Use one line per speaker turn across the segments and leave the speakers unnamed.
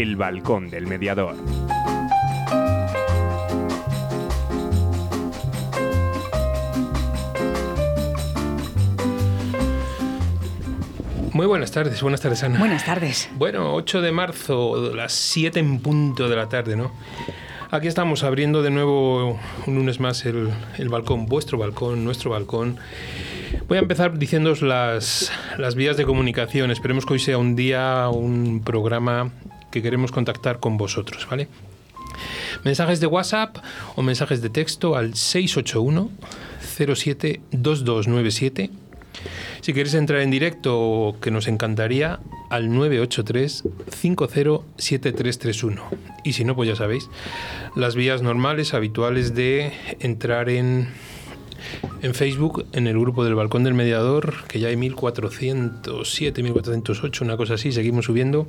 El Balcón del Mediador.
Muy buenas tardes, buenas tardes Ana.
Buenas tardes.
Bueno, 8 de marzo, las 7 en punto de la tarde, ¿no? Aquí estamos abriendo de nuevo un lunes más el, el balcón, vuestro balcón, nuestro balcón. Voy a empezar diciéndoos las, las vías de comunicación. Esperemos que hoy sea un día, un programa que queremos contactar con vosotros, ¿vale? Mensajes de WhatsApp o mensajes de texto al 681 07 2297 si queréis entrar en directo, que nos encantaría, al 983 507331. Y si no, pues ya sabéis, las vías normales, habituales de entrar en en Facebook, en el grupo del Balcón del Mediador, que ya hay 1407, 1408, una cosa así, seguimos subiendo.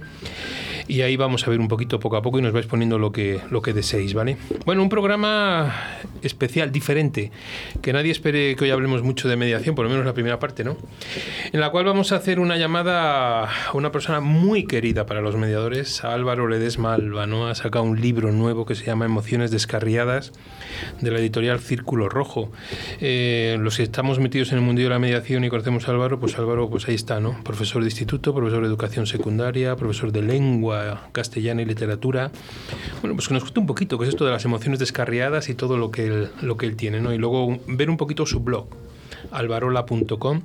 Y ahí vamos a ver un poquito poco a poco y nos vais poniendo lo que, lo que deseéis, ¿vale? Bueno, un programa especial, diferente, que nadie espere que hoy hablemos mucho de mediación, por lo menos la primera parte, ¿no? En la cual vamos a hacer una llamada a una persona muy querida para los mediadores, a Álvaro Ledesma Alba, ¿no? Ha sacado un libro nuevo que se llama Emociones Descarriadas, de la editorial Círculo Rojo. Eh, los que estamos metidos en el mundo de la mediación y conocemos a Álvaro, pues Álvaro, pues ahí está, ¿no? Profesor de instituto, profesor de educación secundaria, profesor de lengua castellana y literatura. Bueno, pues que nos cuente un poquito qué es esto de las emociones descarriadas y todo lo que él, lo que él tiene, ¿no? Y luego ver un poquito su blog alvarola.com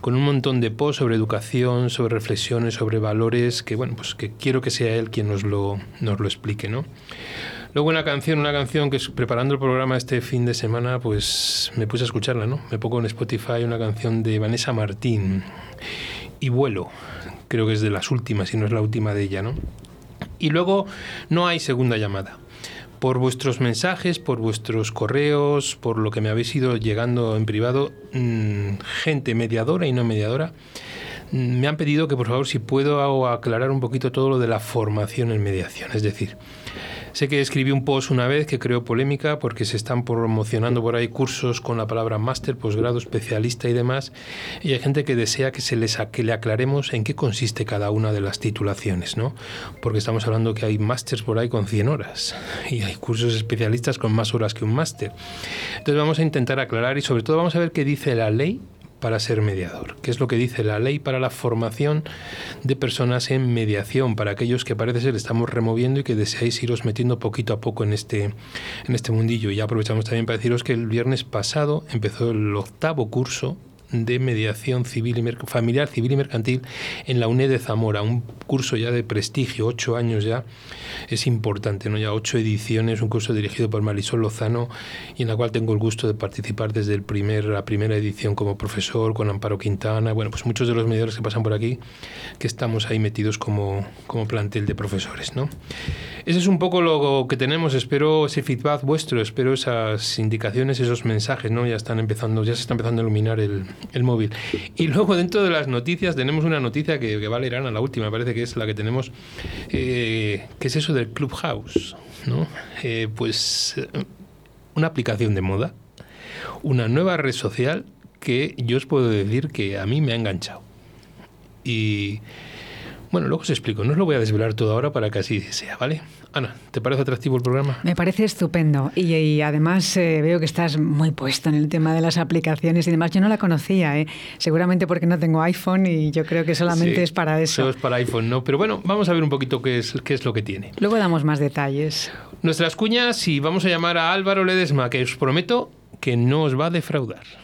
con un montón de posts sobre educación, sobre reflexiones, sobre valores que bueno, pues que quiero que sea él quien nos lo nos lo explique, ¿no? Luego una canción, una canción que preparando el programa este fin de semana, pues me puse a escucharla, ¿no? Me pongo en Spotify una canción de Vanessa Martín y vuelo. Creo que es de las últimas, si no es la última de ella, ¿no? Y luego no hay segunda llamada. Por vuestros mensajes, por vuestros correos, por lo que me habéis ido llegando en privado, mmm, gente mediadora y no mediadora, mmm, me han pedido que por favor si puedo aclarar un poquito todo lo de la formación en mediación. Es decir, Sé que escribí un post una vez que creó polémica porque se están promocionando por ahí cursos con la palabra máster, posgrado, especialista y demás. Y hay gente que desea que, se les, que le aclaremos en qué consiste cada una de las titulaciones, ¿no? Porque estamos hablando que hay másters por ahí con 100 horas y hay cursos especialistas con más horas que un máster. Entonces vamos a intentar aclarar y sobre todo vamos a ver qué dice la ley para ser mediador, que es lo que dice la ley para la formación de personas en mediación, para aquellos que parece ser estamos removiendo y que deseáis iros metiendo poquito a poco en este, en este mundillo. Y aprovechamos también para deciros que el viernes pasado empezó el octavo curso de mediación civil y familiar, civil y mercantil en la UNED de Zamora, un curso ya de prestigio, ocho años ya, es importante, ¿no? ya ocho ediciones, un curso dirigido por Marisol Lozano y en la cual tengo el gusto de participar desde el primer, la primera edición como profesor, con Amparo Quintana, bueno, pues muchos de los mediadores que pasan por aquí, que estamos ahí metidos como, como plantel de profesores. ¿no? Ese es un poco lo que tenemos, espero ese feedback vuestro, espero esas indicaciones, esos mensajes, ¿no? ya están empezando, ya se está empezando a iluminar el, el móvil. Y luego dentro de las noticias tenemos una noticia que, que va a la última, me parece que es la que tenemos, eh, que es eso del Clubhouse, ¿no? Eh, pues una aplicación de moda, una nueva red social que yo os puedo decir que a mí me ha enganchado. Y bueno, luego os explico, no os lo voy a desvelar todo ahora para que así sea, ¿vale? Ana, ¿te parece atractivo el programa?
Me parece estupendo y, y además eh, veo que estás muy puesto en el tema de las aplicaciones y demás. Yo no la conocía, ¿eh? seguramente porque no tengo iPhone y yo creo que solamente
Sí,
es para eso.
Solo es para iPhone, ¿no? Pero bueno, vamos a ver un poquito qué es, qué es lo que tiene.
Luego damos más detalles.
Nuestras cuñas y vamos a llamar a Álvaro Ledesma, que os prometo que no os va a defraudar.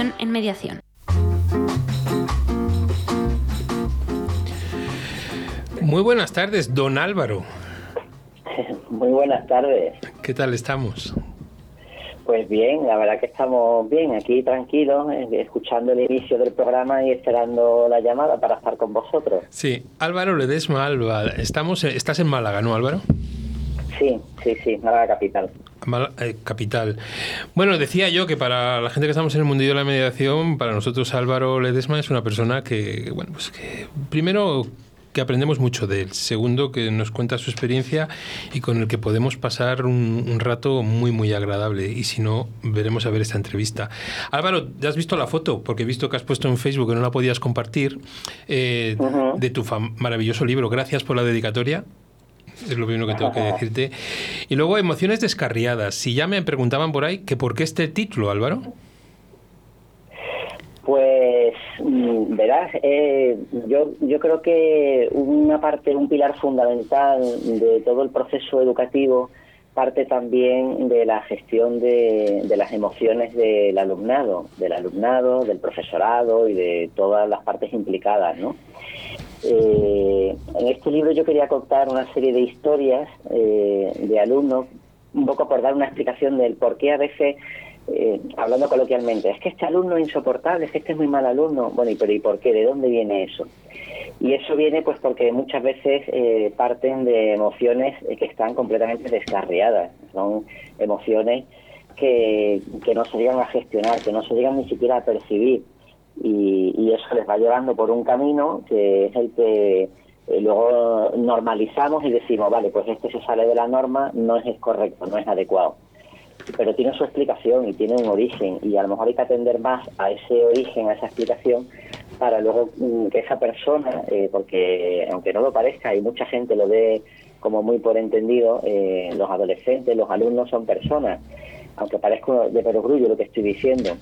en mediación.
Muy buenas tardes, don Álvaro.
Muy buenas tardes.
¿Qué tal estamos?
Pues bien, la verdad que estamos bien, aquí tranquilos, eh, escuchando el inicio del programa y esperando la llamada para estar con vosotros.
Sí, Álvaro Ledesma Alba, estamos, estás en Málaga, ¿no, Álvaro?
Sí, sí, sí, Málaga capital.
Málaga, eh, capital. Bueno, decía yo que para la gente que estamos en el mundillo de la mediación, para nosotros Álvaro Ledesma es una persona que, bueno, pues que primero que aprendemos mucho de él. Segundo, que nos cuenta su experiencia y con el que podemos pasar un, rato muy, muy agradable. Y si no, veremos a ver esta entrevista. Álvaro, ¿ya has visto la foto? Porque he visto que has puesto en Facebook que no la podías compartir, eh, de tu maravilloso libro. Gracias por la dedicatoria. Es lo primero que tengo que decirte. Y luego, emociones descarriadas. Si ya me preguntaban por ahí que por qué este título, Álvaro.
Pues mm, verás, eh, yo, yo creo que una parte, un pilar fundamental de todo el proceso educativo parte también de la gestión de, las emociones del alumnado, del alumnado, del profesorado y de todas las partes implicadas, ¿no? Eh, en este libro yo quería contar una serie de historias eh, de alumnos, un poco por dar una explicación del por qué a veces eh, hablando coloquialmente, es que este alumno es insoportable, es que este es muy mal alumno. Bueno, ¿y, pero ¿y por qué? ¿De dónde viene eso? Y eso viene pues porque muchas veces eh, parten de emociones eh, que están completamente descarriadas. Son emociones que, que no se llegan a gestionar, que no se llegan ni siquiera a percibir. Y, y eso les va llevando por un camino que es el que luego normalizamos y decimos, vale, pues este se sale de la norma, no es correcto, no es adecuado pero tiene su explicación y tiene un origen y a lo mejor hay que atender más a ese origen, a esa explicación para luego mm, que esa persona, eh, porque aunque no lo parezca y mucha gente lo ve como muy por entendido, eh, los adolescentes, los alumnos son personas, aunque parezca de perogrullo lo que estoy diciendo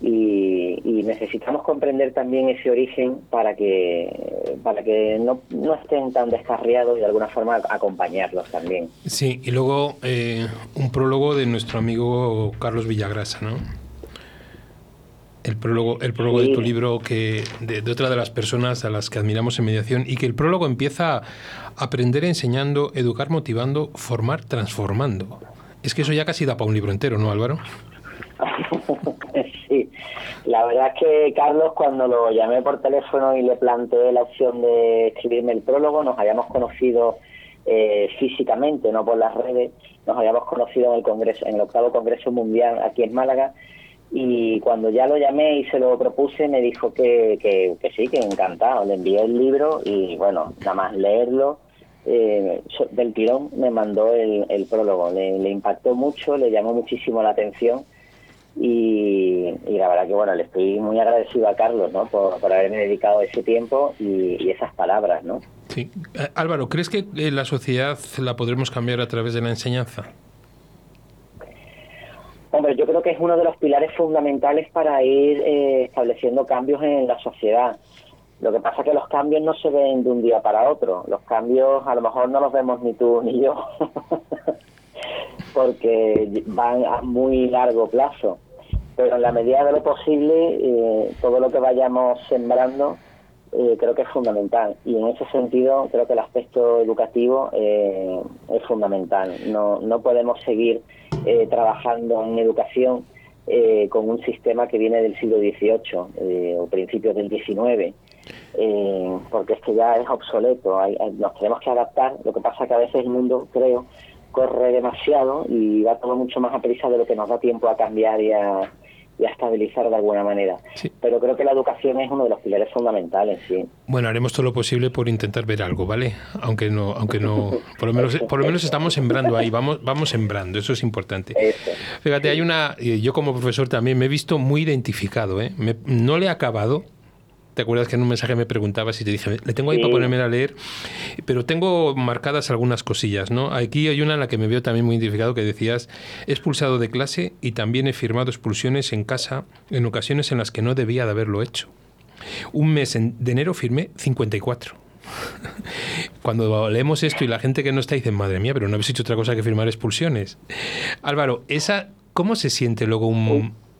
y, necesitamos comprender también ese origen para que para que no, no estén tan descarriados y de alguna forma acompañarlos también.
Sí, y luego eh, un prólogo de nuestro amigo Carlos Villagrasa, ¿no? El prólogo, el prólogo de tu libro que de, de, otra de las personas a las que admiramos en mediación y que el prólogo empieza a aprender enseñando, educar motivando, formar transformando. Es que eso ya casi da para un libro entero, ¿no, Álvaro?
sí, la verdad es que Carlos cuando lo llamé por teléfono y le planteé la opción de escribirme el prólogo, nos habíamos conocido eh, físicamente, no por las redes, nos habíamos conocido en el congreso, en el octavo congreso mundial aquí en Málaga y cuando ya lo llamé y se lo propuse me dijo que, que, sí, que encantado, le envié el libro y bueno, nada más leerlo. Eh, del tirón me mandó el, prólogo, le impactó mucho, le llamó muchísimo la atención y, la verdad que bueno, le estoy muy agradecido a Carlos ¿no? por, haberme dedicado ese tiempo y, esas palabras. ¿no?
Sí. Eh, Álvaro, ¿crees que eh, la sociedad la podremos cambiar a través de la enseñanza?
Hombre, yo creo que es uno de los pilares fundamentales para ir eh, estableciendo cambios en la sociedad. Lo que pasa es que los cambios no se ven de un día para otro. Los cambios a lo mejor no los vemos ni tú ni yo, porque van a muy largo plazo pero en la medida de lo posible, eh, todo lo que vayamos sembrando eh, creo que es fundamental. Y en ese sentido, creo que el aspecto educativo eh, es fundamental. No, no podemos seguir trabajando en educación con un sistema que viene del siglo XVIII o principios del XIX. porque es que ya es obsoleto, nos tenemos que adaptar. Lo que pasa es que a veces el mundo, creo, corre demasiado y va todo mucho más a prisa de lo que nos da tiempo a cambiar y a, y a estabilizar de alguna manera. Pero creo que la educación es uno de los pilares fundamentales, sí.
Bueno, haremos todo lo posible por intentar ver algo, ¿vale? Aunque no, aunque no, por lo menos, por lo menos estamos sembrando ahí, vamos, vamos sembrando, eso es importante. Fíjate, hay una, yo como profesor también me he visto muy identificado, ¿eh? no le he acabado, ¿Te acuerdas que en un mensaje me preguntabas y te dije, le tengo ahí para ponerme a leer? Pero tengo marcadas algunas cosillas, ¿no? Aquí hay una en la que me veo también muy identificado que decías, he expulsado de clase y también he firmado expulsiones en casa en ocasiones en las que no debía de haberlo hecho. Un mes de enero firmé 54. Cuando leemos esto y la gente que no está dice, madre mía, pero no habéis hecho otra cosa que firmar expulsiones. Álvaro, esa, ¿cómo se siente luego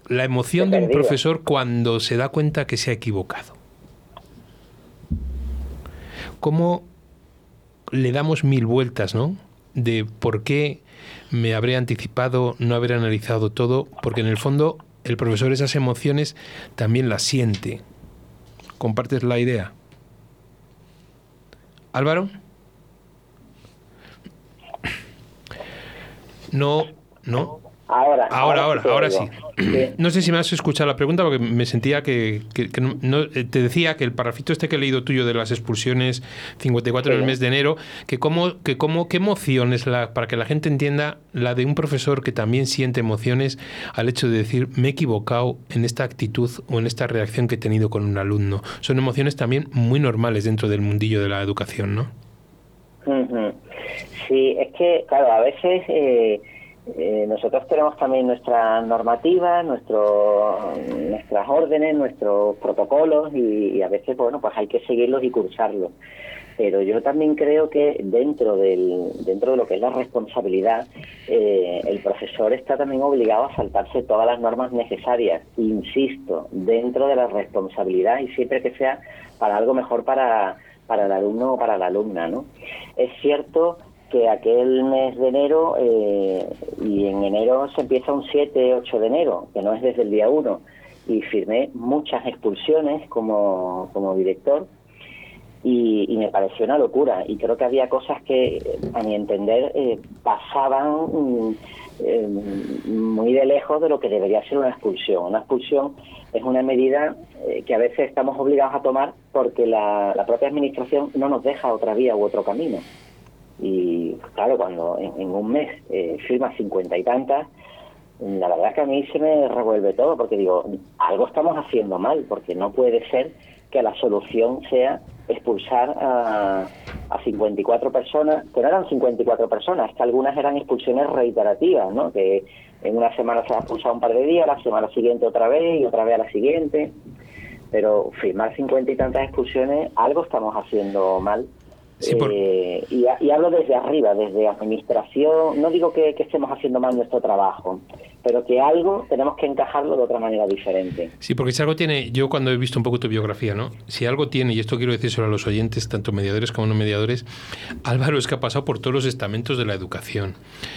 la emoción de un profesor cuando se da cuenta que se ha equivocado? Cómo le damos mil vueltas, ¿no? De por qué me habré anticipado, no haber analizado todo, porque en el fondo el profesor esas emociones también las siente. ¿Compartes la idea? Álvaro? No, no.
Ahora,
ahora, ahora, ahora, sí. No sé si me has escuchado la pregunta porque me sentía que, no, eh, te decía que el parrafito este que he leído tuyo de las expulsiones 54 en el mes de enero, que cómo, que cómo, qué emoción es la, para que la gente entienda la de un profesor que también siente emociones al hecho de decir me he equivocado en esta actitud o en esta reacción que he tenido con un alumno. Son emociones también muy normales dentro del mundillo de la educación, ¿no?
Sí, es que, claro, a veces... Eh, eh, nosotros tenemos también nuestra normativa, nuestro, nuestras órdenes, nuestros protocolos y, a veces, bueno, pues hay que seguirlos y cursarlos. Pero yo también creo que dentro del dentro de lo que es la responsabilidad, eh, el profesor está también obligado a saltarse todas las normas necesarias. Insisto, dentro de la responsabilidad y siempre que sea para algo mejor para para el alumno o para la alumna, ¿no? Es cierto que aquel mes de enero, eh, y en enero se empieza un 7, 8 de enero, que no es desde el día 1, y firmé muchas expulsiones como, como director, y, me pareció una locura, y creo que había cosas que, a mi entender, eh, pasaban mm, eh, muy de lejos de lo que debería ser una expulsión. Una expulsión es una medida que a veces estamos obligados a tomar porque la, la propia administración no nos deja otra vía u otro camino. Y claro, cuando en, un mes eh, firma cincuenta y tantas, la verdad que a mí se me revuelve todo, porque digo, algo estamos haciendo mal, porque no puede ser que la solución sea expulsar a, a 54 personas, que no eran 54 personas, que algunas eran expulsiones reiterativas, ¿no? que en una semana se ha expulsado un par de días, la semana siguiente otra vez y otra vez a la siguiente, pero firmar cincuenta y tantas expulsiones, algo estamos haciendo mal eh, y, hablo desde arriba, desde administración. No digo que, estemos haciendo mal nuestro trabajo, pero que algo tenemos que encajarlo de otra manera diferente.
Sí, porque si algo tiene, yo cuando he visto un poco tu biografía, ¿no? Si algo tiene, y esto quiero decir a los oyentes, tanto mediadores como no mediadores, Álvaro es que ha pasado por todos los estamentos de la educación.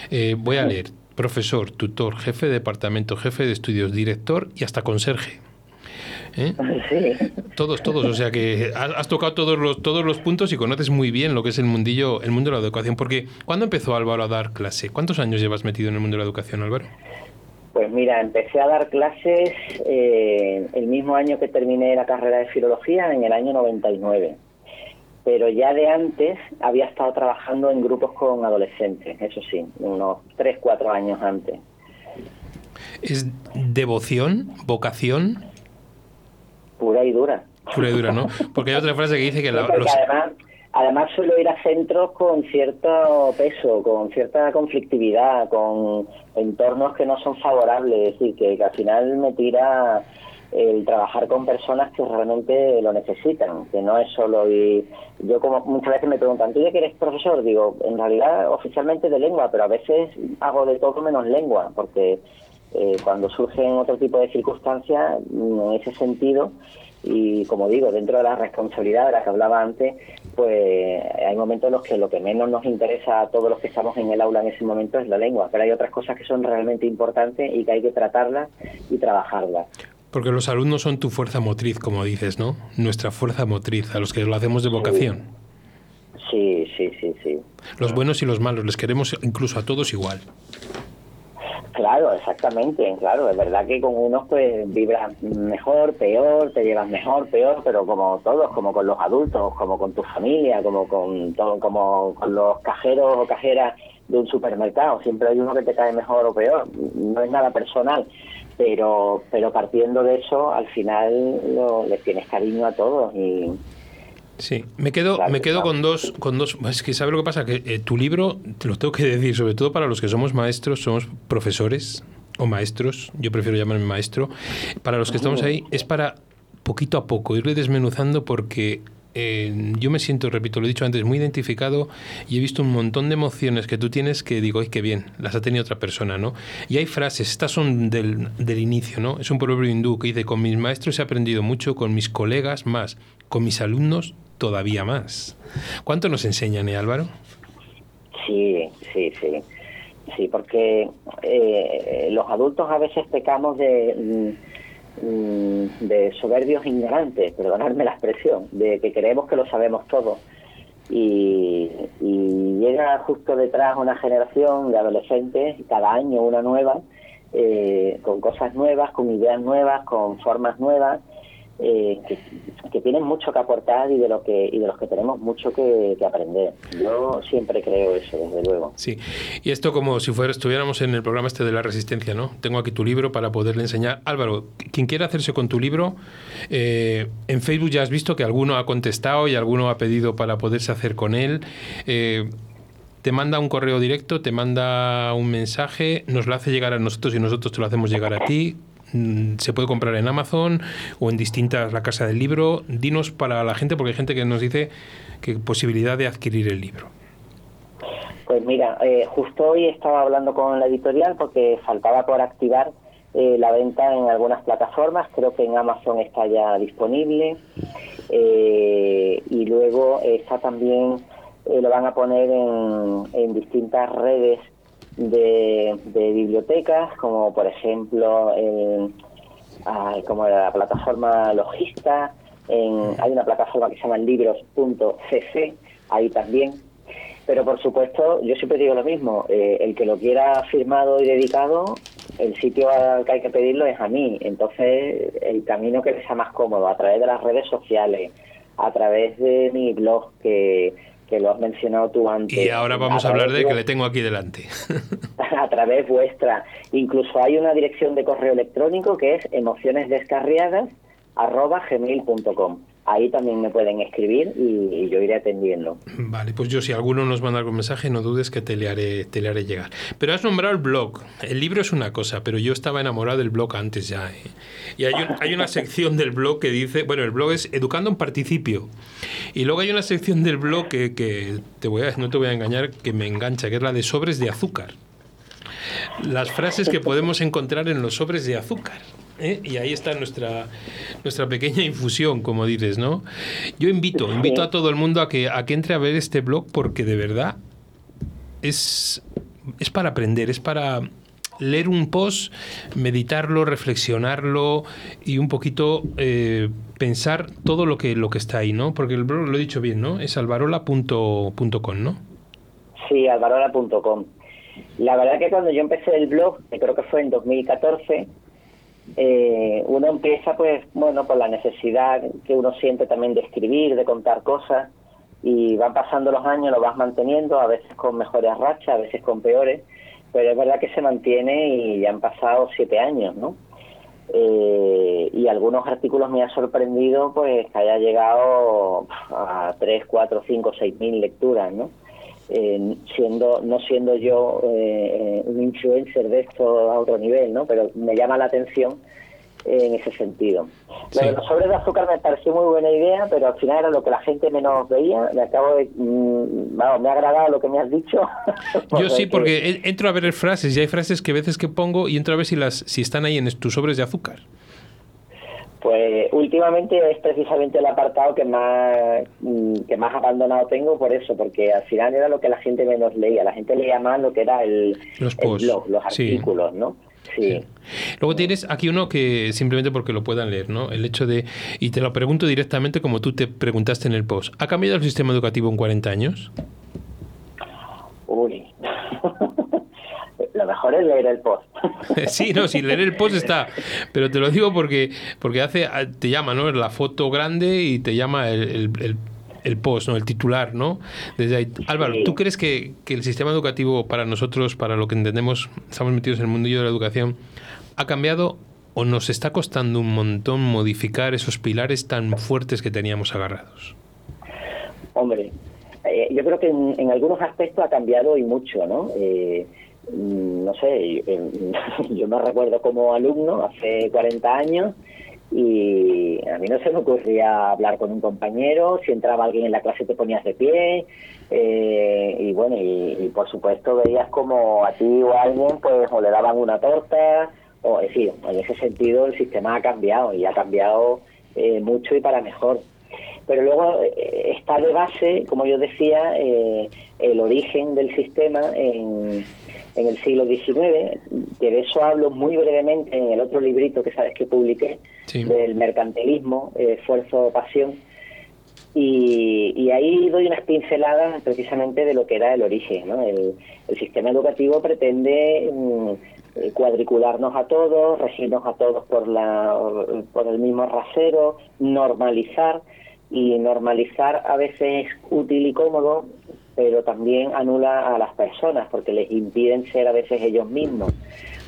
Eh, voy a leer, profesor, tutor, jefe de departamento, jefe de estudios, director y hasta conserje. ¿Eh? Todos, todos. O sea que has, tocado todos los, todos los puntos y conoces muy bien lo que es el mundillo, el mundo de la educación. Porque, ¿cuándo empezó Álvaro a dar clase? ¿Cuántos años llevas metido en el mundo de la educación, Álvaro?
Pues mira, empecé a dar clases eh, el mismo año que terminé la carrera de filología, en el año 99. Pero ya de antes había estado trabajando en grupos con adolescentes, eso sí, unos 3, 4 años antes.
¿Es devoción, vocación?
Pura y dura.
Pura y dura, ¿no? Porque hay otra frase que dice que... La,
además, además suelo ir a centros con cierto peso, con cierta conflictividad, con entornos que no son favorables, es decir, que, al final me tira el trabajar con personas que realmente lo necesitan, que no es solo y yo como muchas veces me preguntan, ¿tú ya que eres profesor? Digo, en realidad oficialmente de lengua, pero a veces hago de todo menos lengua, porque eh, cuando surgen otro tipo de circunstancias, en ese sentido, y como digo, dentro de la responsabilidad de la que hablaba antes, pues hay momentos en los que lo que menos nos interesa a todos los que estamos en el aula en ese momento es la lengua, pero hay otras cosas que son realmente importantes y que hay que tratarlas y trabajarlas.
Porque los alumnos son tu fuerza motriz, como dices, ¿no? Nuestra fuerza motriz, a los que lo hacemos de vocación.
Sí, sí, sí, sí.
Los buenos y los malos, les queremos incluso a todos igual.
Claro, exactamente, claro, es verdad que con unos pues vibras mejor, peor, te llevas mejor, peor, pero como todos, como con los adultos, como con tu familia, como con todo, como con los cajeros o cajeras de un supermercado, siempre hay uno que te cae mejor o peor, no es nada personal, pero pero partiendo de eso al final lo, le tienes cariño a todos y
Sí, me quedo, me quedo con dos, con dos. Es que sabes lo que pasa, que eh, tu libro, te lo tengo que decir, sobre todo para los que somos maestros, somos profesores o maestros, yo prefiero llamarme maestro, para los que estamos ahí, es para poquito a poco irle desmenuzando porque eh, yo me siento, repito, lo he dicho antes, muy identificado y he visto un montón de emociones que tú tienes que digo, ay, qué bien, las ha tenido otra persona, ¿no? Y hay frases, estas son del, del inicio, ¿no? Es un proverbio hindú que dice, con mis maestros he aprendido mucho, con mis colegas más, con mis alumnos todavía más. ¿Cuánto nos enseñan, eh, Álvaro?
Sí, sí, sí. Sí, porque eh, los adultos a veces pecamos de Mm, de soberbios ignorantes, perdonadme la expresión, de que creemos que lo sabemos todo. Y, llega justo detrás una generación de adolescentes, cada año una nueva, eh, con cosas nuevas, con ideas nuevas, con formas nuevas, eh, que, tienen mucho que aportar y de lo que y de los que tenemos mucho que, aprender. Yo siempre creo eso, desde luego.
Sí, y esto como si fuera estuviéramos en el programa este de la resistencia, ¿no? Tengo aquí tu libro para poderle enseñar. Álvaro, quien quiera hacerse con tu libro, eh, en Facebook ya has visto que alguno ha contestado y alguno ha pedido para poderse hacer con él. Eh, te manda un correo directo, te manda un mensaje, nos lo hace llegar a nosotros y nosotros te lo hacemos llegar a ti. Mm, se puede comprar en Amazon o en distintas, la casa del libro. Dinos para la gente, porque hay gente que nos dice que posibilidad de adquirir el libro.
Pues mira, eh, justo hoy estaba hablando con la editorial porque faltaba por activar eh, la venta en algunas plataformas, creo que en Amazon está ya disponible eh, y luego está también, lo van a poner en, en distintas redes de, bibliotecas, como por ejemplo como la plataforma Logista, en, hay una plataforma que se llama libros.cc, ahí también. Pero por supuesto, yo siempre digo lo mismo, eh, el que lo quiera firmado y dedicado, el sitio al que hay que pedirlo es a mí. Entonces, el camino que sea más cómodo, a través de las redes sociales, a través de mi blog, que que lo has mencionado tú antes.
Y ahora vamos a, hablar de que le tengo aquí delante.
a través vuestra. Incluso hay una dirección de correo electrónico que es emocionesdescarriadas@gmail.com ahí también me pueden escribir y, yo iré atendiendo.
Vale, pues yo si alguno nos manda algún mensaje, no dudes que te le haré, te le haré llegar. Pero has nombrado el blog. El libro es una cosa, pero yo estaba enamorado del blog antes ya. ¿eh? Y hay, hay, una sección del blog que dice, bueno, el blog es Educando en Participio. Y luego hay una sección del blog que, que te voy a, no te voy a engañar, que me engancha, que es la de sobres de azúcar. Las frases que podemos encontrar en los sobres de azúcar. ¿Eh? y ahí está nuestra, nuestra pequeña infusión, como dices, ¿no? Yo invito, invito a todo el mundo a que, a que entre a ver este blog porque de verdad es, es para aprender, es para leer un post, meditarlo, reflexionarlo y un poquito eh, pensar todo lo que, lo que está ahí, ¿no? Porque el blog, lo he dicho bien, ¿no? Es alvarola.com, ¿no?
Sí, alvarola.com. La verdad que cuando yo empecé el blog, creo que fue en 2014, eh, uno empieza pues bueno por la necesidad que uno siente también de escribir de contar cosas y van pasando los años lo vas manteniendo a veces con mejores rachas a veces con peores pero es verdad que se mantiene y ya han pasado siete años no eh, y algunos artículos me ha sorprendido pues que haya llegado a tres cuatro cinco seis mil lecturas no eh, siendo no siendo yo eh, un influencer de esto a otro nivel, ¿no? Pero me llama la atención en ese sentido. Lo de los sobres de azúcar me pareció muy buena idea, pero al final era lo que la gente menos veía. Me acabo de, mm, me ha agradado lo que me has dicho.
Yo sí, porque entro a ver frases y hay frases que a veces que pongo y entro a ver si las si están ahí en tus sobres de azúcar.
Pues últimamente es precisamente el apartado que más mm, que más abandonado tengo por eso, porque al final era lo que la gente menos leía. La gente leía más lo que era el,
los
blog, los artículos, ¿no? Sí.
Luego tienes aquí uno que simplemente porque lo puedan leer, ¿no? El hecho de, y te lo pregunto directamente como tú te preguntaste en el post, ¿ha cambiado el sistema educativo en 40 años?
Uy. lo mejor es leer el post.
sí, no, sí, leer el post está. Pero te lo digo porque, porque hace, te llama, ¿no? La foto grande y te llama el, el, post, ¿no? El titular, ¿no? Desde ahí. Álvaro, ¿tú crees que, que, el sistema educativo para nosotros, para lo que entendemos, estamos metidos en el mundillo de la educación, ha cambiado o nos está costando un montón modificar esos pilares tan fuertes que teníamos agarrados?
Hombre, eh, yo creo que en, algunos aspectos ha cambiado y mucho, ¿no? Eh, no sé, yo, me recuerdo como alumno hace 40 años y a mí no se me ocurría hablar con un compañero, si entraba alguien en la clase te ponías de pie eh, y bueno, y, por supuesto veías como a ti o a alguien pues o le daban una torta o es decir, en ese sentido el sistema ha cambiado y ha cambiado mucho y para mejor. Pero luego eh, está de base, como yo decía, eh, el origen del sistema en, el siglo XIX, que de eso hablo muy brevemente en el otro librito que sabes que publiqué, del mercantilismo, esfuerzo, pasión, y, ahí doy unas pinceladas precisamente de lo que era el origen. ¿no? El, sistema educativo pretende mm, eh, cuadricularnos a todos, regirnos a todos por, la, por el mismo rasero, normalizar y normalizar a veces es útil y cómodo, pero también anula a las personas porque les impiden ser a veces ellos mismos,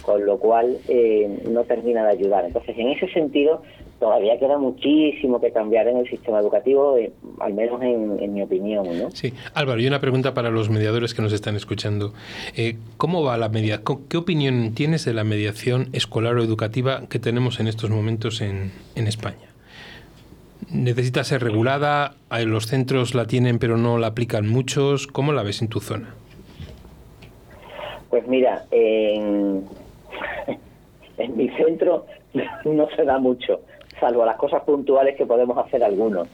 con lo cual eh, no termina de ayudar. Entonces, en ese sentido, todavía queda muchísimo que cambiar en el sistema educativo, eh, al menos en, mi opinión. ¿no?
Sí, Álvaro, y una pregunta para los mediadores que nos están escuchando. Eh, ¿Cómo va la media? ¿Qué opinión tienes de la mediación escolar o educativa que tenemos en estos momentos en, en España? Necesita ser regulada, los centros la tienen pero no la aplican muchos. ¿Cómo la ves en tu zona?
Pues mira, en, mi centro no se da mucho, salvo las cosas puntuales que podemos hacer algunos.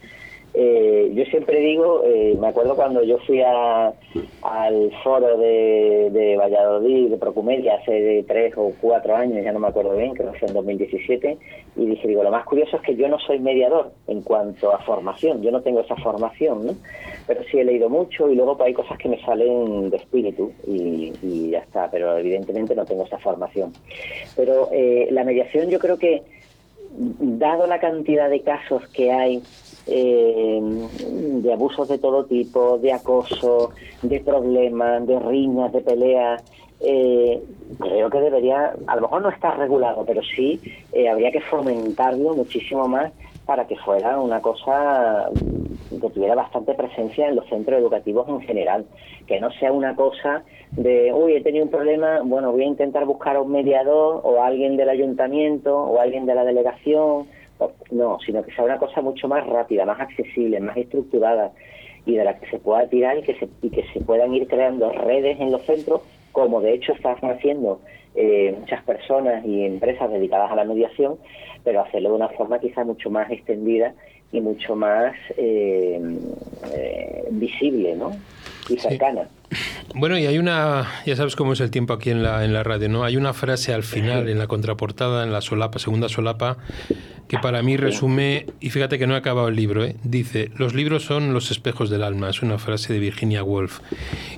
Eh, yo siempre digo, eh, me acuerdo cuando yo fui a, al foro de, Valladolid, de Procumedia, hace tres o cuatro años, ya no me acuerdo bien, creo que fue en 2017, y dije, digo, lo más curioso es que yo no soy mediador en cuanto a formación, yo no tengo esa formación, ¿no? Pero sí he leído mucho y luego pues, hay cosas que me salen de espíritu y, y ya está, pero evidentemente no tengo esa formación. Pero eh, la mediación yo creo que, dado la cantidad de casos que hay, eh, de abusos de todo tipo, de acoso, de problemas, de riñas, de peleas. Eh, creo que debería, a lo mejor no está regulado, pero sí eh, habría que fomentarlo muchísimo más para que fuera una cosa que tuviera bastante presencia en los centros educativos en general, que no sea una cosa de, uy, he tenido un problema, bueno, voy a intentar buscar a un mediador o a alguien del ayuntamiento o a alguien de la delegación no, sino que sea una cosa mucho más rápida, más accesible, más estructurada y de la que se pueda tirar y que se, y que se puedan ir creando redes en los centros, como de hecho están haciendo eh, muchas personas y empresas dedicadas a la mediación, pero hacerlo de una forma quizá mucho más extendida y mucho más eh, eh, visible ¿no? Y cercana.
Bueno, y hay una, ya sabes cómo es el tiempo aquí en la, en la radio, ¿no? Hay una frase al final, en la contraportada, en la solapa, segunda solapa, que para mí resume, y fíjate que no he acabado el libro, ¿eh? dice, los libros son los espejos del alma, es una frase de Virginia Woolf.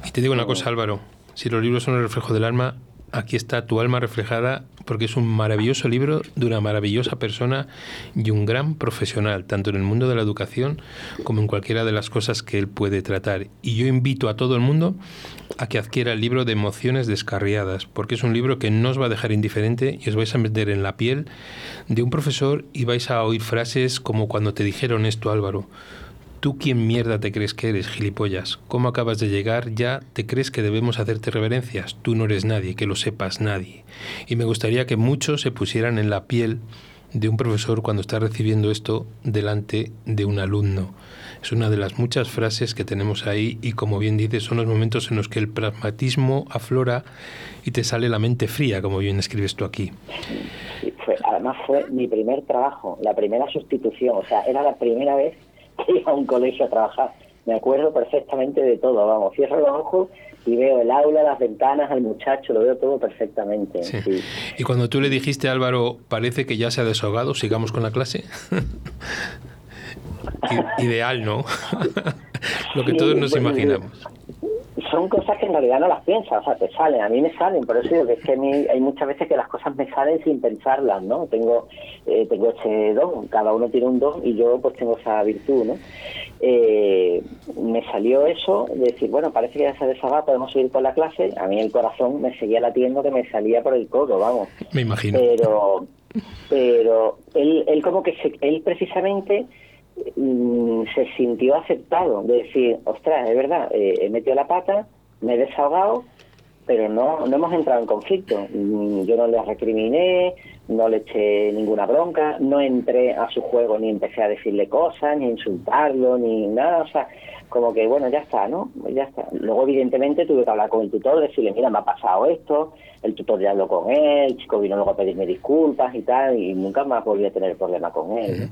Y te digo una cosa, Álvaro, si los libros son el reflejo del alma, aquí está tu alma reflejada porque es un maravilloso libro de una maravillosa persona y un gran profesional, tanto en el mundo de la educación como en cualquiera de las cosas que él puede tratar. Y yo invito a todo el mundo a que adquiera el libro de Emociones Descarriadas, porque es un libro que no os va a dejar indiferente y os vais a meter en la piel de un profesor y vais a oír frases como cuando te dijeron esto, Álvaro. ¿Tú quién mierda te crees que eres, gilipollas? ¿Cómo acabas de llegar? ¿Ya te crees que debemos hacerte reverencias? Tú no eres nadie, que lo sepas nadie. Y me gustaría que muchos se pusieran en la piel de un profesor cuando está recibiendo esto delante de un alumno. Es una de las muchas frases que tenemos ahí y como bien dices, son los momentos en los que el pragmatismo aflora y te sale la mente fría, como bien escribes tú aquí.
además fue mi primer trabajo, la primera sustitución, o sea, era la primera vez iba a un colegio a trabajar. Me acuerdo perfectamente de todo, vamos, cierro los ojos y veo el aula, las ventanas, al muchacho, lo veo todo perfectamente.
Y cuando tú le dijiste Álvaro, parece que ya se ha desahogado, sigamos con la clase. Ideal, ¿no? lo que todos nos imaginamos
son cosas que en realidad no las piensas, o sea, te salen, a mí me salen, por eso digo que es que a mí hay muchas veces que las cosas me salen sin pensarlas, ¿no? Tengo eh, tengo ese don, cada uno tiene un don y yo pues tengo esa virtud, ¿no? eh, me salió eso, de decir, bueno, parece que ya se desahogado, podemos seguir con la clase. A mí el corazón me seguía latiendo que me salía por el codo, vamos.
Me imagino.
Pero, pero él, él como que, se, él precisamente se sintió aceptado, de decir, ostras, es verdad, eh, he metido la pata, me he desahogado, pero no, no hemos entrado en conflicto. Mm, Yo no le recriminé, no le eché ninguna bronca, no entré a su juego ni empecé a decirle cosas, ni a insultarlo, ni nada, o sea, como que bueno, ya está, ¿no? Ya está. Luego, evidentemente, tuve que hablar con el tutor, decirle, mira, me ha pasado esto, el tutor ya habló con él, el chico vino luego a pedirme disculpas y tal, y nunca más volví a tener problema con él. ¿no?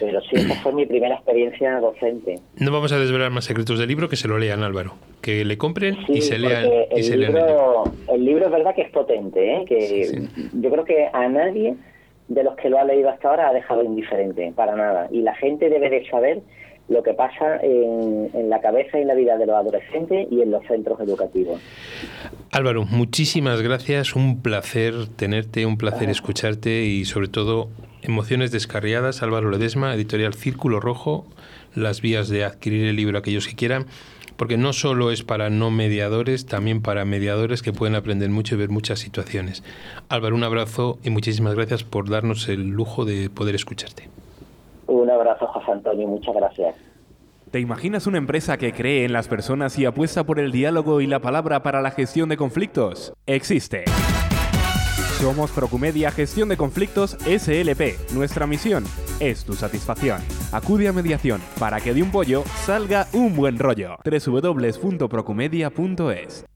Pero sí, esa fue mi primera experiencia docente.
No vamos a desvelar más secretos del libro, que se lo lean Álvaro. Que le compren y se lean,
porque
y
el
se lean el libro.
libro, el libro es verdad que es potente, ¿eh? que
Sí, sí.
yo creo que a nadie de los que lo ha leído hasta ahora ha dejado indiferente, para nada. Y la gente debe de saber lo que pasa en, en la cabeza y en la vida de los adolescentes y en los centros educativos.
Álvaro, muchísimas gracias, un placer tenerte, un placer escucharte y sobre todo emociones descarriadas. Álvaro Ledesma, editorial Círculo Rojo, las vías de adquirir el libro aquellos que quieran, porque no solo es para no mediadores, también para mediadores que pueden aprender mucho y ver muchas situaciones. Álvaro, un abrazo y muchísimas gracias por darnos el lujo de poder escucharte.
Un abrazo, José Antonio, muchas gracias.
¿Te imaginas una empresa que cree en las personas y apuesta por el diálogo y la palabra para la gestión de conflictos? Existe. Somos Procumedia Gestión de Conflictos SLP. Nuestra misión es tu satisfacción. Acude a mediación para que de un pollo salga un buen rollo. www.procumedia.es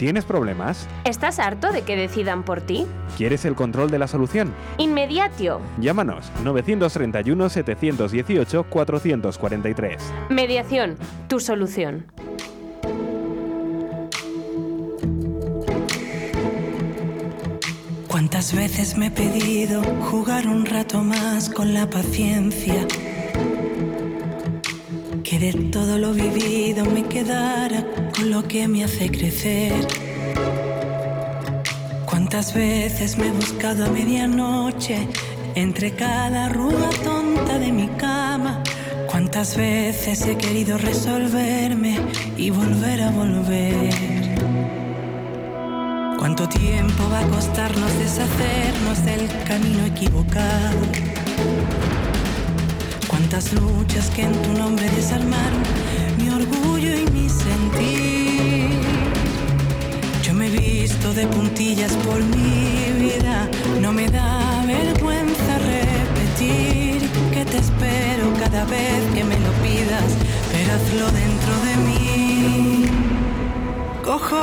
¿Tienes problemas?
¿Estás harto de que decidan por ti?
¿Quieres el control de la solución?
Inmediatio.
Llámanos 931 718 443.
Mediación, tu solución.
¿Cuántas veces me he pedido jugar un rato más con la paciencia? Que de todo lo vivido me quedara lo que me hace crecer. ¿Cuántas veces me he buscado a medianoche entre cada arruga tonta de mi cama? ¿Cuántas veces he querido resolverme y volver a volver? ¿Cuánto tiempo va a costarnos deshacernos del camino equivocado? ¿Cuántas luchas que en tu nombre desarmaron por mi vida, no me da vergüenza repetir que te espero cada vez que me lo pidas, pero hazlo dentro de mí. Cojo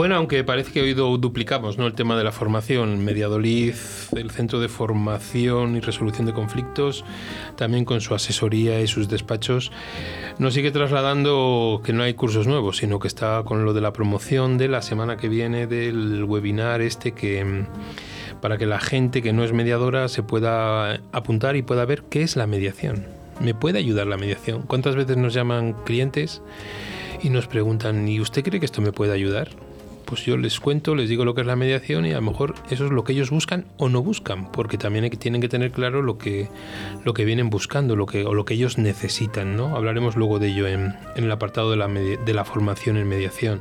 Bueno, aunque parece que hoy duplicamos ¿no? el tema de la formación, Mediadolid, el Centro de Formación y Resolución de Conflictos, también con su asesoría y sus despachos, nos sigue trasladando que no hay cursos nuevos, sino que está con lo de la promoción de la semana que viene del webinar este que para que la gente que no es mediadora se pueda apuntar y pueda ver qué es la mediación. ¿Me puede ayudar la mediación? ¿Cuántas veces nos llaman clientes y nos preguntan, ¿y usted cree que esto me puede ayudar? Pues yo les cuento, les digo lo que es la mediación y a lo mejor eso es lo que ellos buscan o no buscan, porque también tienen que tener claro lo que, lo que vienen buscando lo que, o lo que ellos necesitan. ¿no? Hablaremos luego de ello en, en el apartado de la, de la formación en mediación.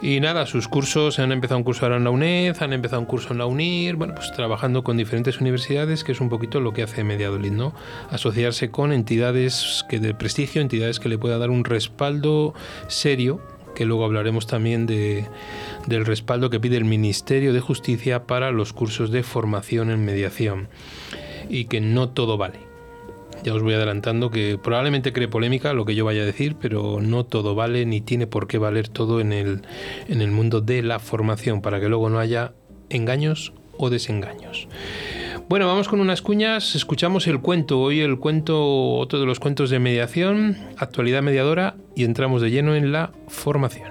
Y nada, sus cursos, han empezado un curso ahora en la UNED, han empezado un curso en la UNIR, bueno, pues trabajando con diferentes universidades, que es un poquito lo que hace Mediadolid, ¿no? Asociarse con entidades que de prestigio, entidades que le pueda dar un respaldo serio, que luego hablaremos también de, del respaldo que pide el Ministerio de Justicia para los cursos de formación en mediación. Y que no todo vale ya os voy adelantando que probablemente cree polémica lo que yo vaya a decir, pero no todo vale ni tiene por qué valer todo en el, en el mundo de la formación para que luego no haya engaños o desengaños. Bueno, vamos con unas cuñas, escuchamos el cuento, hoy el cuento, otro de los cuentos de mediación, actualidad mediadora y entramos de lleno en la formación.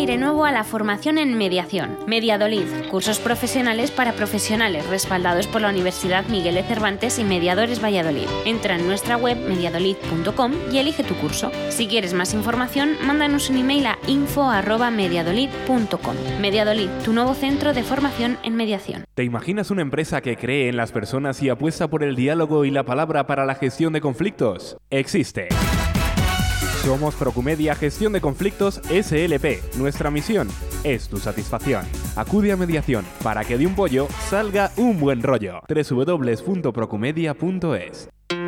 Aire nuevo a la formación en mediación. Mediadolid, cursos profesionales para profesionales respaldados por la Universidad Miguel de Cervantes y Mediadores Valladolid. Entra en nuestra web mediadolid.com y elige tu curso. Si quieres más información, mándanos un email a info@mediadolid.com. Mediadolid, tu nuevo centro de formación en mediación.
¿Te imaginas una empresa que cree en las personas y apuesta por el diálogo y la palabra para la gestión de conflictos? Existe. Somos Procumedia Gestión de Conflictos SLP. Nuestra misión es tu satisfacción. Acude a mediación para que de un pollo salga un buen rollo. www.procumedia.es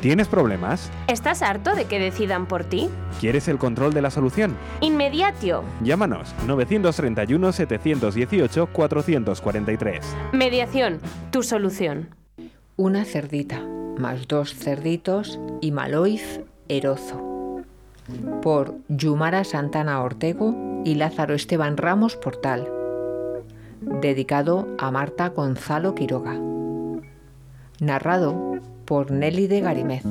¿Tienes problemas?
¿Estás harto de que decidan por ti?
¿Quieres el control de la solución?
Inmediatio.
Llámanos 931-718-443.
Mediación, tu solución.
Una cerdita, más dos cerditos y Maloiz Erozo. Por Yumara Santana Ortego y Lázaro Esteban Ramos Portal. Dedicado a Marta Gonzalo Quiroga. Narrado por Nelly de Garimez.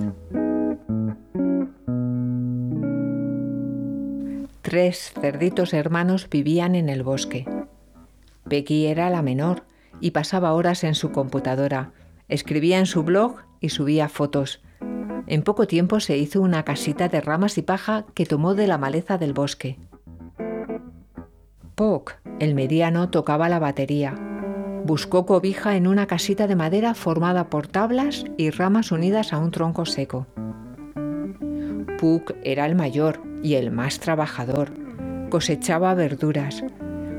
Tres cerditos hermanos vivían en el bosque. Becky era la menor y pasaba horas en su computadora. Escribía en su blog y subía fotos. En poco tiempo se hizo una casita de ramas y paja que tomó de la maleza del bosque. Poc, el mediano, tocaba la batería. Buscó cobija en una casita de madera formada por tablas y ramas unidas a un tronco seco. Puck era el mayor y el más trabajador. Cosechaba verduras.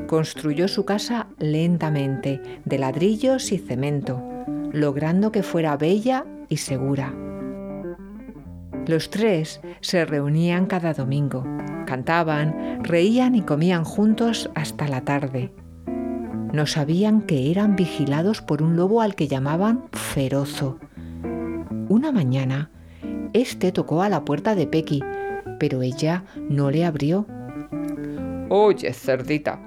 Construyó su casa lentamente, de ladrillos y cemento, logrando que fuera bella y segura. Los tres se reunían cada domingo, cantaban, reían y comían juntos hasta la tarde. No sabían que eran vigilados por un lobo al que llamaban Ferozo. Una mañana, este tocó a la puerta de Pequi, pero ella no le abrió. Oye, cerdita,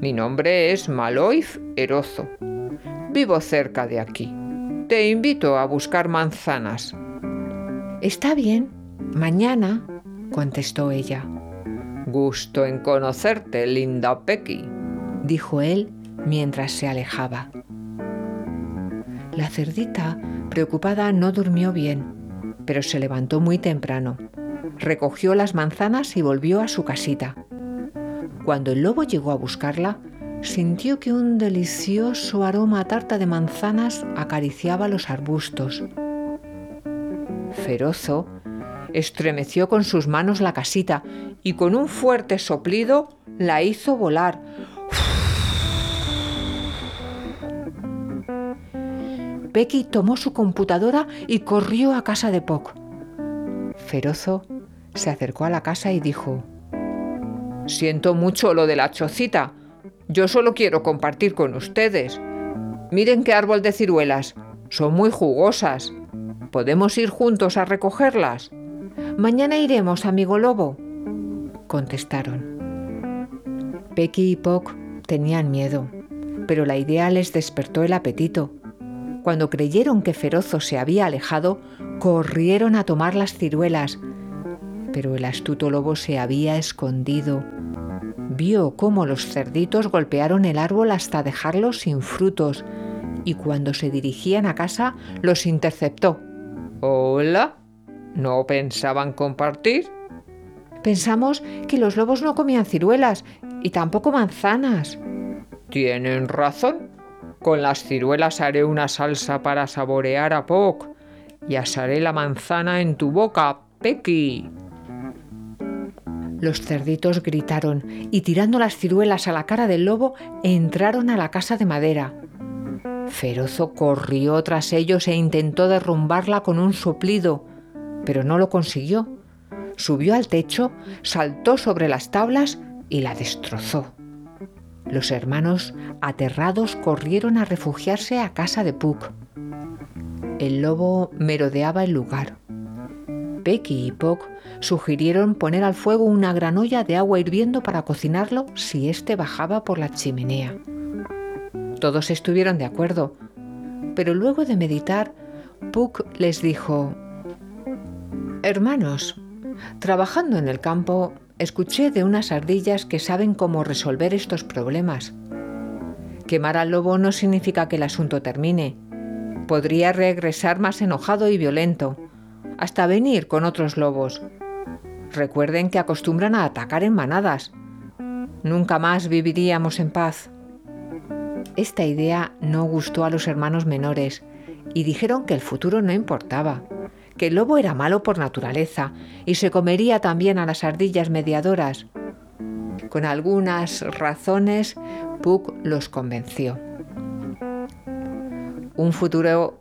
mi nombre es Maloif Erozo. Vivo cerca de aquí. Te invito a buscar manzanas. Está bien, mañana, contestó ella. Gusto en conocerte, linda Pequi, dijo él mientras se alejaba. La cerdita, preocupada, no durmió bien, pero se levantó muy temprano. Recogió las manzanas y volvió a su casita. Cuando el lobo llegó a buscarla, sintió que un delicioso aroma a tarta de manzanas acariciaba los arbustos. Ferozo estremeció con sus manos la casita y con un fuerte soplido la hizo volar. Becky tomó su computadora y corrió a casa de Poc. Ferozo se acercó a la casa y dijo, Siento mucho lo de la chocita. Yo solo quiero compartir con ustedes. Miren qué árbol de ciruelas. Son muy jugosas. ¿Podemos ir juntos a recogerlas? Mañana iremos, amigo lobo. Contestaron. Pecky y Poc tenían miedo, pero la idea les despertó el apetito. Cuando creyeron que Ferozo se había alejado, corrieron a tomar las ciruelas, pero el astuto lobo se había escondido. Vio cómo los cerditos golpearon el árbol hasta dejarlo sin frutos y cuando se dirigían a casa los interceptó. Hola, ¿no pensaban compartir? Pensamos que los lobos no comían ciruelas y tampoco manzanas. Tienen razón. Con las ciruelas haré una salsa para saborear a Poc y asaré la manzana en tu boca, Pecky. Los cerditos gritaron y tirando las ciruelas a la cara del lobo entraron a la casa de madera. Ferozo corrió tras ellos e intentó derrumbarla con un soplido, pero no lo consiguió. Subió al techo, saltó sobre las tablas y la destrozó. Los hermanos, aterrados, corrieron a refugiarse a casa de Puck. El lobo merodeaba el lugar. Becky y Puck sugirieron poner al fuego una gran olla de agua hirviendo para cocinarlo si éste bajaba por la chimenea. Todos estuvieron de acuerdo, pero luego de meditar, Puck les dijo, Hermanos, trabajando en el campo, escuché de unas ardillas que saben cómo resolver estos problemas. Quemar al lobo no significa que el asunto termine. Podría regresar más enojado y violento, hasta venir con otros lobos. Recuerden que acostumbran a atacar en manadas. Nunca más viviríamos en paz. Esta idea no gustó a los hermanos menores y dijeron que el futuro no importaba, que el lobo era malo por naturaleza y se comería también a las ardillas mediadoras. Con algunas razones, Puck los convenció. Un futuro,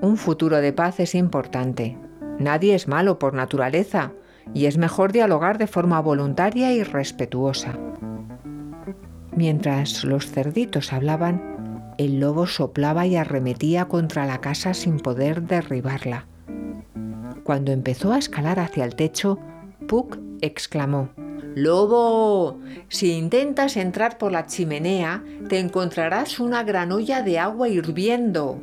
un futuro de paz es importante. Nadie es malo por naturaleza y es mejor dialogar de forma voluntaria y respetuosa. Mientras los cerditos hablaban, el lobo soplaba y arremetía contra la casa sin poder derribarla. Cuando empezó a escalar hacia el techo, Puck exclamó, Lobo, si intentas entrar por la chimenea, te encontrarás una gran olla de agua hirviendo.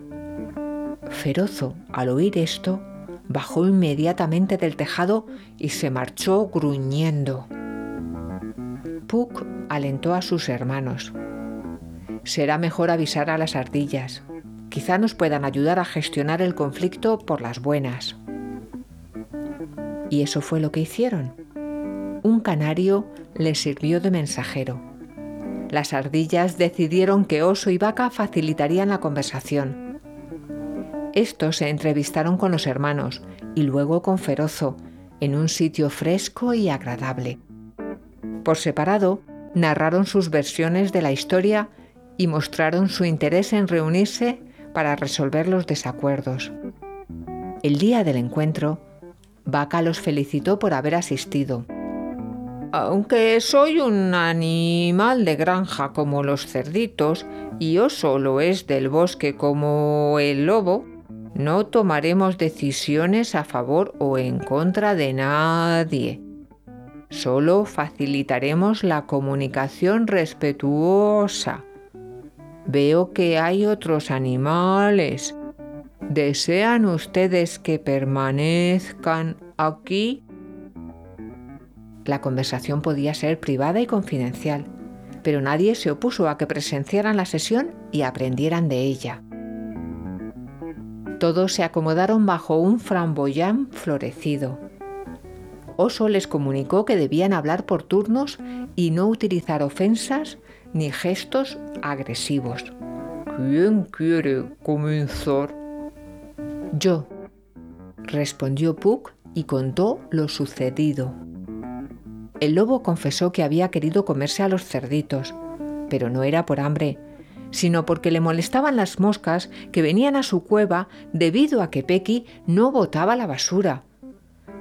Ferozo, al oír esto, bajó inmediatamente del tejado y se marchó gruñendo. Puck alentó a sus hermanos. Será mejor avisar a las ardillas. Quizá nos puedan ayudar a gestionar el conflicto por las buenas. Y eso fue lo que hicieron. Un canario les sirvió de mensajero. Las ardillas decidieron que oso y vaca facilitarían la conversación. Estos se entrevistaron con los hermanos y luego con Ferozo, en un sitio fresco y agradable. Por separado, narraron sus versiones de la historia y mostraron su interés en reunirse para resolver los desacuerdos. El día del encuentro, Vaca los felicitó por haber asistido. Aunque soy un animal de granja como los cerditos y oso lo es del bosque como el lobo, no tomaremos decisiones a favor o en contra de nadie. Solo facilitaremos la comunicación respetuosa. Veo que hay otros animales. ¿Desean ustedes que permanezcan aquí? La conversación podía ser privada y confidencial, pero nadie se opuso a que presenciaran la sesión y aprendieran de ella. Todos se acomodaron bajo un framboyán florecido. Oso les comunicó que debían hablar por turnos y no utilizar ofensas ni gestos agresivos. ¿Quién quiere comenzar? Yo, respondió Puck y contó lo sucedido. El lobo confesó que había querido comerse a los cerditos, pero no era por hambre, sino porque le molestaban las moscas que venían a su cueva debido a que Pequi no botaba la basura,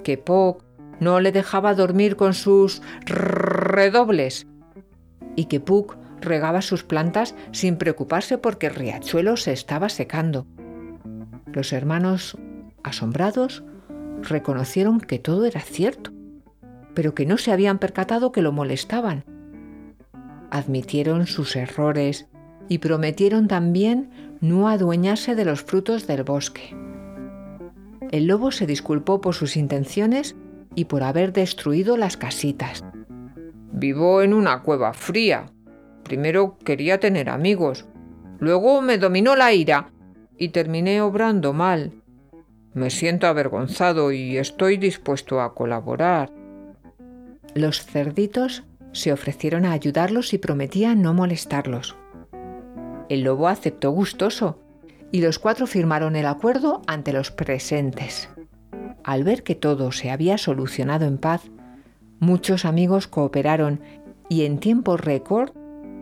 que Puck no le dejaba dormir con sus redobles y que Puck regaba sus plantas sin preocuparse porque el riachuelo se estaba secando. Los hermanos, asombrados, reconocieron que todo era cierto, pero que no se habían percatado que lo molestaban. Admitieron sus errores y prometieron también no adueñarse de los frutos del bosque. El lobo se disculpó por sus intenciones y por haber destruido las casitas. Vivo en una cueva fría. Primero quería tener amigos. Luego me dominó la ira y terminé obrando mal. Me siento avergonzado y estoy dispuesto a colaborar. Los cerditos se ofrecieron a ayudarlos y prometían no molestarlos. El lobo aceptó gustoso y los cuatro firmaron el acuerdo ante los presentes. Al ver que todo se había solucionado en paz, muchos amigos cooperaron y en tiempo récord,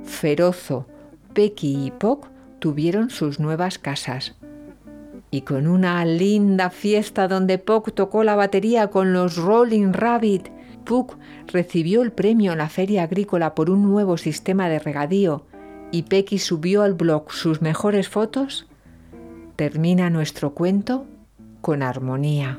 Ferozo, Pequi y Poc tuvieron sus nuevas casas. Y con una linda fiesta donde Poc tocó la batería con los Rolling Rabbit, Puck recibió el premio en la feria agrícola por un nuevo sistema de regadío y Pequi subió al blog sus mejores fotos, termina nuestro cuento con armonía.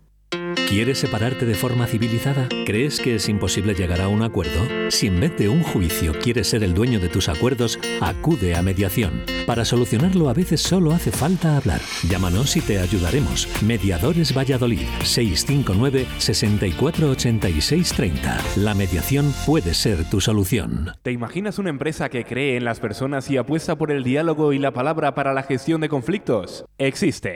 ¿Quieres separarte de forma civilizada? ¿Crees que es imposible llegar a un acuerdo? Si en vez de un juicio quieres ser el dueño de tus acuerdos, acude a mediación. Para solucionarlo a veces solo hace falta hablar. Llámanos y te ayudaremos. Mediadores Valladolid 659 648630. La mediación puede ser tu solución.
¿Te imaginas una empresa que cree en las personas y apuesta por el diálogo y la palabra para la gestión de conflictos? Existe.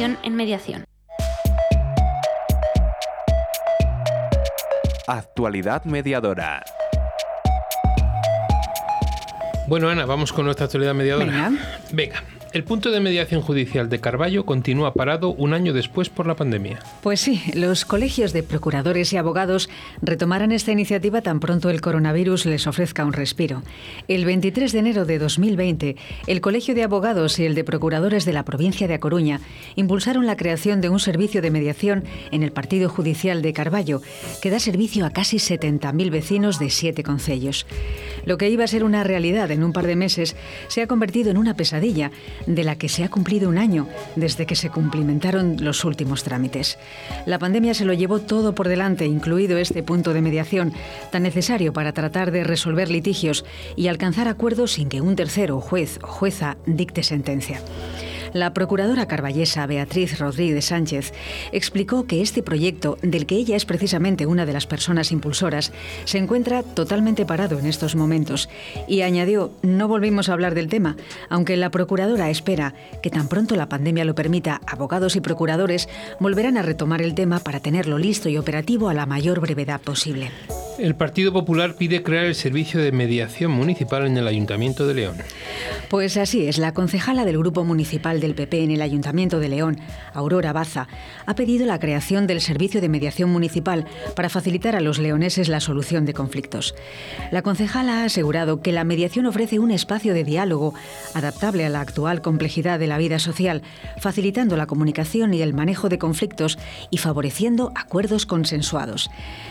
en mediación.
Actualidad mediadora.
Bueno, Ana, vamos con nuestra actualidad mediadora.
Venga.
Venga. El punto de mediación judicial de Carballo continúa parado un año después por la pandemia.
Pues sí, los colegios de procuradores y abogados retomarán esta iniciativa tan pronto el coronavirus les ofrezca un respiro. El 23 de enero de 2020, el Colegio de Abogados y el de Procuradores de la provincia de A Coruña impulsaron la creación de un servicio de mediación en el Partido Judicial de Carballo, que da servicio a casi 70.000 vecinos de siete concellos. Lo que iba a ser una realidad en un par de meses se ha convertido en una pesadilla de la que se ha cumplido un año desde que se cumplimentaron los últimos trámites. La pandemia se lo llevó todo por delante, incluido este punto de mediación, tan necesario para tratar de resolver litigios y alcanzar acuerdos sin que un tercero, juez o jueza, dicte sentencia. La procuradora carballesa Beatriz Rodríguez Sánchez explicó que este proyecto, del que ella es precisamente una de las personas impulsoras, se encuentra totalmente parado en estos momentos y añadió, no volvimos a hablar del tema, aunque la procuradora espera que tan pronto la pandemia lo permita, abogados y procuradores volverán a retomar el tema para tenerlo listo y operativo a la mayor brevedad posible.
El Partido Popular pide crear el servicio de mediación municipal en el Ayuntamiento de León.
Pues así es, la concejala del Grupo Municipal del PP en el Ayuntamiento de León, Aurora Baza, ha pedido la creación del servicio de mediación municipal para facilitar a los leoneses la solución de conflictos. La concejala ha asegurado que la mediación ofrece un espacio de diálogo adaptable a la actual complejidad de la vida social, facilitando la comunicación y el manejo de conflictos y favoreciendo acuerdos consensuados.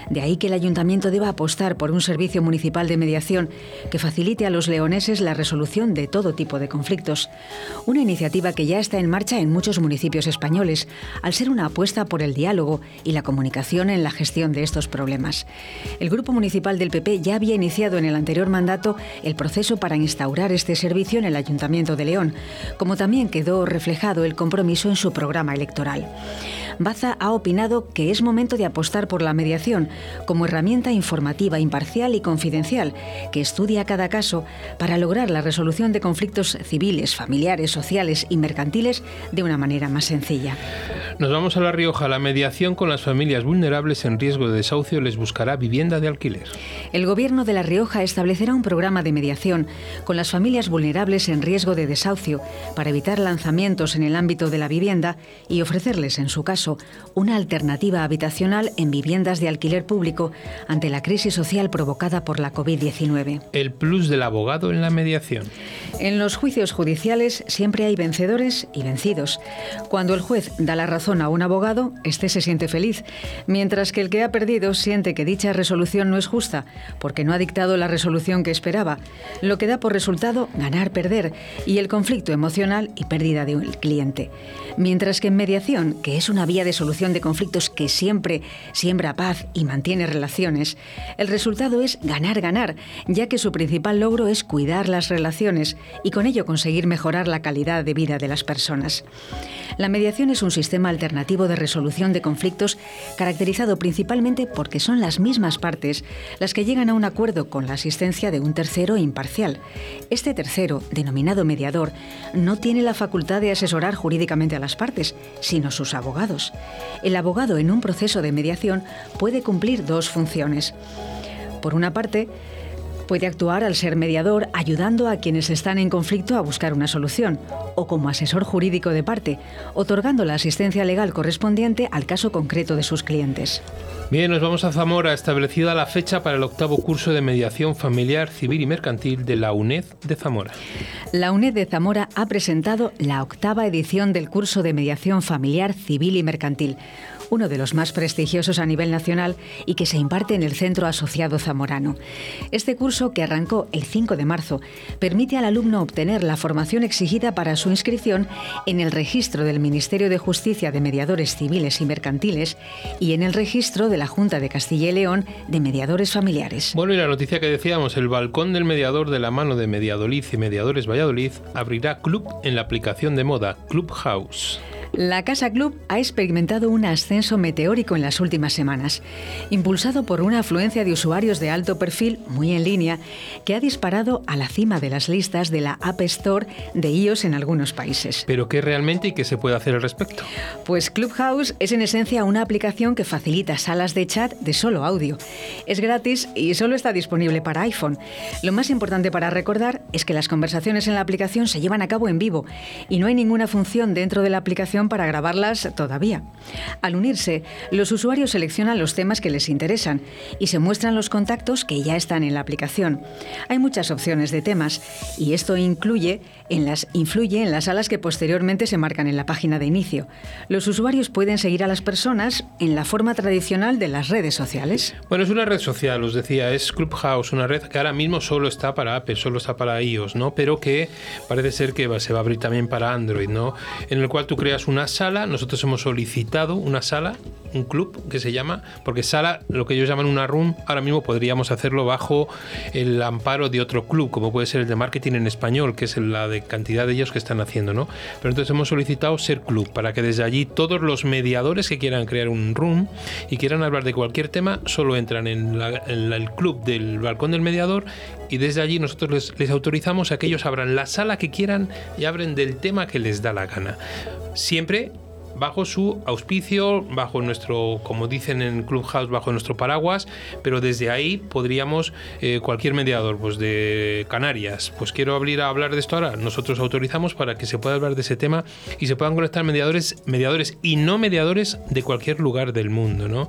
De ahí que el Ayuntamiento de a apostar por un servicio municipal de mediación que facilite a los leoneses la resolución de todo tipo de conflictos. Una iniciativa que ya está en marcha en muchos municipios españoles, al ser una apuesta por el diálogo y la comunicación en la gestión de estos problemas. El Grupo Municipal del PP ya había iniciado en el anterior mandato el proceso para instaurar este servicio en el Ayuntamiento de León, como también quedó reflejado el compromiso en su programa electoral. Baza ha opinado que es momento de apostar por la mediación como herramienta informativa, imparcial y confidencial, que estudia cada caso para lograr la resolución de conflictos civiles, familiares, sociales y mercantiles de una manera más sencilla.
Nos vamos a La Rioja. La mediación con las familias vulnerables en riesgo de desahucio les buscará vivienda de alquiler.
El Gobierno de La Rioja establecerá un programa de mediación con las familias vulnerables en riesgo de desahucio para evitar lanzamientos en el ámbito de la vivienda y ofrecerles, en su caso, una alternativa habitacional en viviendas de alquiler público ante la crisis social provocada por la COVID-19.
El plus del abogado en la mediación.
En los juicios judiciales siempre hay vencedores y vencidos. Cuando el juez da la razón a un abogado, este se siente feliz, mientras que el que ha perdido siente que dicha resolución no es justa, porque no ha dictado la resolución que esperaba, lo que da por resultado ganar-perder y el conflicto emocional y pérdida de un cliente. Mientras que en mediación, que es una vía de solución de conflictos que siempre siembra paz y mantiene relaciones, el resultado es ganar-ganar, ya que su principal logro es cuidar las relaciones y con ello conseguir mejorar la calidad de vida de las personas. La mediación es un sistema alternativo de resolución de conflictos caracterizado principalmente porque son las mismas partes las que llegan a un acuerdo con la asistencia de un tercero imparcial. Este tercero, denominado mediador, no tiene la facultad de asesorar jurídicamente a las partes, sino sus abogados. El abogado en un proceso de mediación puede cumplir dos funciones. Por una parte, Puede actuar al ser mediador ayudando a quienes están en conflicto a buscar una solución, o como asesor jurídico de parte, otorgando la asistencia legal correspondiente al caso concreto de sus clientes.
Bien, nos vamos a Zamora, establecida la fecha para el octavo curso de mediación familiar, civil y mercantil de la UNED de Zamora.
La UNED de Zamora ha presentado la octava edición del curso de mediación familiar, civil y mercantil uno de los más prestigiosos a nivel nacional y que se imparte en el Centro Asociado Zamorano. Este curso, que arrancó el 5 de marzo, permite al alumno obtener la formación exigida para su inscripción en el registro del Ministerio de Justicia de Mediadores Civiles y Mercantiles y en el registro de la Junta de Castilla y León de Mediadores Familiares.
Bueno, y la noticia que decíamos, el balcón del mediador de la mano de Mediadolid y Mediadores Valladolid abrirá club en la aplicación de moda Clubhouse.
La Casa Club ha experimentado un ascenso meteórico en las últimas semanas, impulsado por una afluencia de usuarios de alto perfil muy en línea que ha disparado a la cima de las listas de la App Store de iOS en algunos países.
¿Pero qué realmente y qué se puede hacer al respecto?
Pues Clubhouse es en esencia una aplicación que facilita salas de chat de solo audio. Es gratis y solo está disponible para iPhone. Lo más importante para recordar es que las conversaciones en la aplicación se llevan a cabo en vivo y no hay ninguna función dentro de la aplicación para grabarlas todavía. Al unirse, los usuarios seleccionan los temas que les interesan y se muestran los contactos que ya están en la aplicación. Hay muchas opciones de temas y esto incluye en las, influye en las salas que posteriormente se marcan en la página de inicio. Los usuarios pueden seguir a las personas en la forma tradicional de las redes sociales.
Bueno, es una red social, os decía, es Clubhouse, una red que ahora mismo solo está para Apple, solo está para iOS, ¿no? Pero que parece ser que se va a abrir también para Android, ¿no? En el cual tú creas una sala, nosotros hemos solicitado una sala, un club que se llama, porque sala, lo que ellos llaman una room, ahora mismo podríamos hacerlo bajo el amparo de otro club, como puede ser el de marketing en español, que es la de cantidad de ellos que están haciendo, ¿no? Pero entonces hemos solicitado ser club, para que desde allí todos los mediadores que quieran crear un room y quieran hablar de cualquier tema, solo entran en, el club del balcón del mediador y desde allí nosotros les, les autorizamos a que ellos abran la sala que quieran y abren del tema que les da la gana siempre bajo su auspicio, bajo nuestro, como dicen en Clubhouse, bajo nuestro paraguas, pero desde ahí podríamos, eh, cualquier mediador, pues de Canarias, pues quiero abrir a hablar de esto ahora, nosotros autorizamos para que se pueda hablar de ese tema y se puedan conectar mediadores, mediadores y no mediadores de cualquier lugar del mundo, ¿no?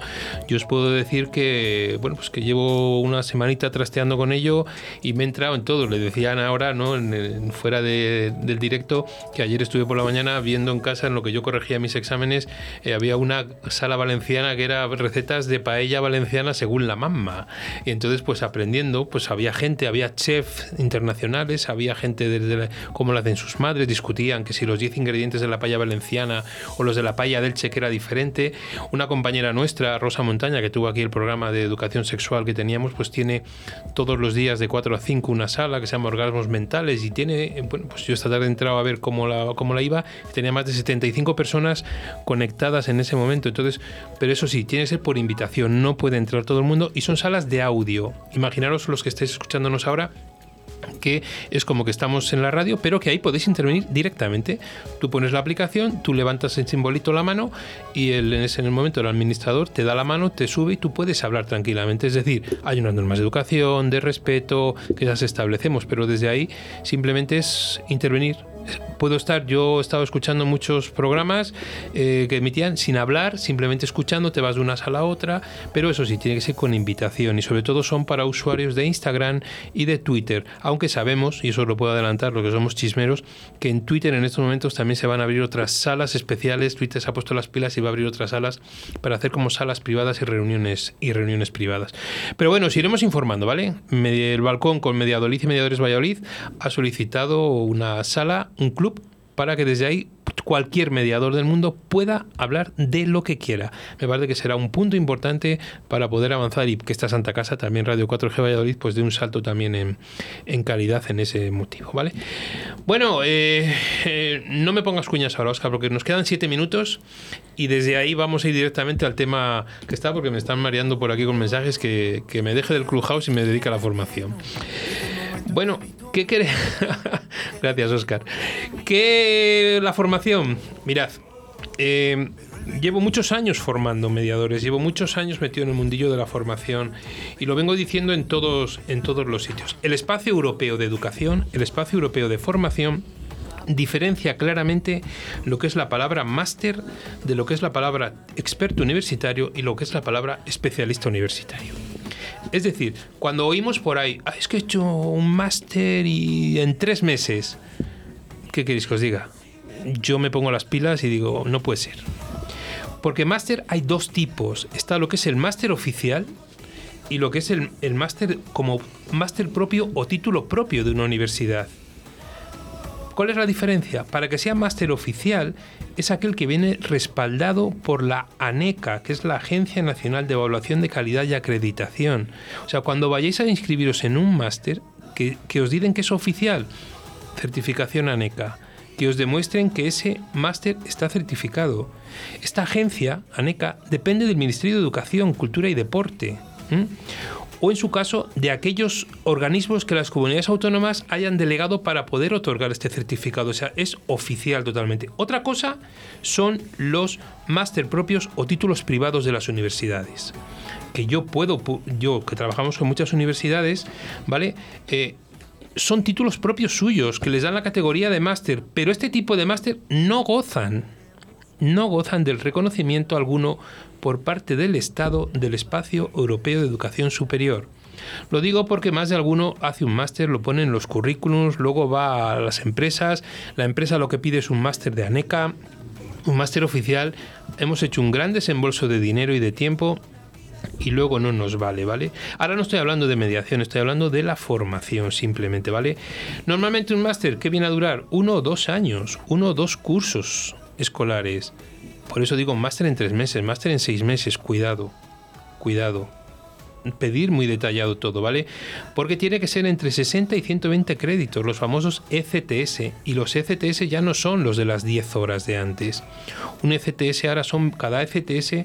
Yo os puedo decir que, bueno, pues que llevo una semanita trasteando con ello y me he entrado en todo. Le decían ahora, ¿no? En, fuera del directo, que ayer estuve por la mañana viendo en casa en lo que yo corregía mis exámenes, eh, había una sala valenciana que era recetas de paella valenciana según la mamá. Y entonces, pues aprendiendo, pues había gente, había chefs internacionales, había gente desde cómo lo hacen sus madres, discutían que si los 10 ingredientes de la paella valenciana o los de la paella del Che era diferente. Una compañera nuestra, Rosa Montaña, que tuvo aquí el programa de educación sexual que teníamos, pues tiene todos los días de 4 a 5 una sala que se llama Orgasmos Mentales y tiene, bueno, pues yo esta tarde he entrado a ver cómo la, cómo la iba tenía más de 75 personas conectadas en ese momento. Entonces, pero eso sí, tiene que ser por invitación, no puede entrar todo el mundo y son salas de audio. Imaginaros los que estéis escuchándonos ahora que es como que estamos en la radio, pero que ahí podéis intervenir directamente. Tú pones la aplicación, tú levantas el simbolito la mano y el, en ese momento el administrador te da la mano, te sube y tú puedes hablar tranquilamente. Es decir, hay unas normas de educación, de respeto que las establecemos, pero desde ahí simplemente es intervenir puedo estar, yo he estado escuchando muchos programas eh, que emitían sin hablar, simplemente escuchando, te vas de una sala a otra, pero eso sí, tiene que ser con invitación y sobre todo son para usuarios de Instagram y de Twitter, aunque sabemos, y eso lo puedo adelantar, lo que somos chismeros, que en Twitter en estos momentos también se van a abrir otras salas especiales, Twitter se ha puesto las pilas y va a abrir otras salas para hacer como salas privadas y reuniones y reuniones privadas. Pero bueno, os iremos informando, ¿vale? El balcón con Mediadolid y Mediadores Valladolid ha solicitado una sala un club para que desde ahí cualquier mediador del mundo pueda hablar de lo que quiera. Me parece que será un punto importante para poder avanzar y que esta Santa Casa, también Radio 4G Valladolid, pues dé un salto también en, calidad en ese motivo, ¿vale? Bueno, eh, eh, no me pongas cuñas ahora, Oscar, porque nos quedan siete minutos y desde ahí vamos a ir directamente al tema que está, porque me están mareando por aquí con mensajes que, que me deje del Clubhouse y me dedica a la formación. Bueno, ¿qué querés? Gracias, Oscar. ¿Qué la formación? Mirad, eh, llevo muchos años formando mediadores, llevo muchos años metido en el mundillo de la formación y lo vengo diciendo en todos, en todos los sitios. El espacio europeo de educación, el espacio europeo de formación, diferencia claramente lo que es la palabra máster de lo que es la palabra experto universitario y lo que es la palabra especialista universitario. Es decir, cuando oímos por ahí, ah, es que he hecho un máster y en tres meses, ¿qué queréis que os diga? Yo me pongo las pilas y digo, no puede ser. Porque máster hay dos tipos. Está lo que es el máster oficial y lo que es el, el máster como máster propio o título propio de una universidad. ¿Cuál es la diferencia? Para que sea máster oficial es aquel que viene respaldado por la ANECA, que es la Agencia Nacional de Evaluación de Calidad y Acreditación. O sea, cuando vayáis a inscribiros en un máster, que, os digan que es oficial, certificación ANECA que os demuestren que ese máster está certificado. Esta agencia, ANECA, depende del Ministerio de Educación, Cultura y Deporte o en su caso de aquellos organismos que las comunidades autónomas hayan delegado para poder otorgar este certificado. O sea, es oficial totalmente. Otra cosa son los máster propios o títulos privados de las universidades. Que yo puedo, yo que trabajamos con muchas universidades, ¿vale? Eh, son títulos propios suyos que les dan la categoría de máster, pero este tipo de máster no gozan, no gozan del reconocimiento alguno por parte del Estado del Espacio Europeo de Educación Superior. Lo digo porque más de alguno hace un máster, lo pone en los currículums, luego va a las empresas, la empresa lo que pide es un máster de ANECA, un máster oficial, hemos hecho un gran desembolso de dinero y de tiempo y luego no nos vale, ¿vale? Ahora no estoy hablando de mediación, estoy hablando de la formación simplemente, ¿vale? Normalmente un máster, ¿qué viene a durar? Uno o dos años, uno o dos cursos escolares. Por eso digo máster en tres meses, máster en seis meses, cuidado, cuidado. Pedir muy detallado todo, ¿vale? Porque tiene que ser entre 60 y 120 créditos, los famosos ECTS. Y los ECTS ya no son los de las 10 horas de antes. Un ECTS ahora son, cada ECTS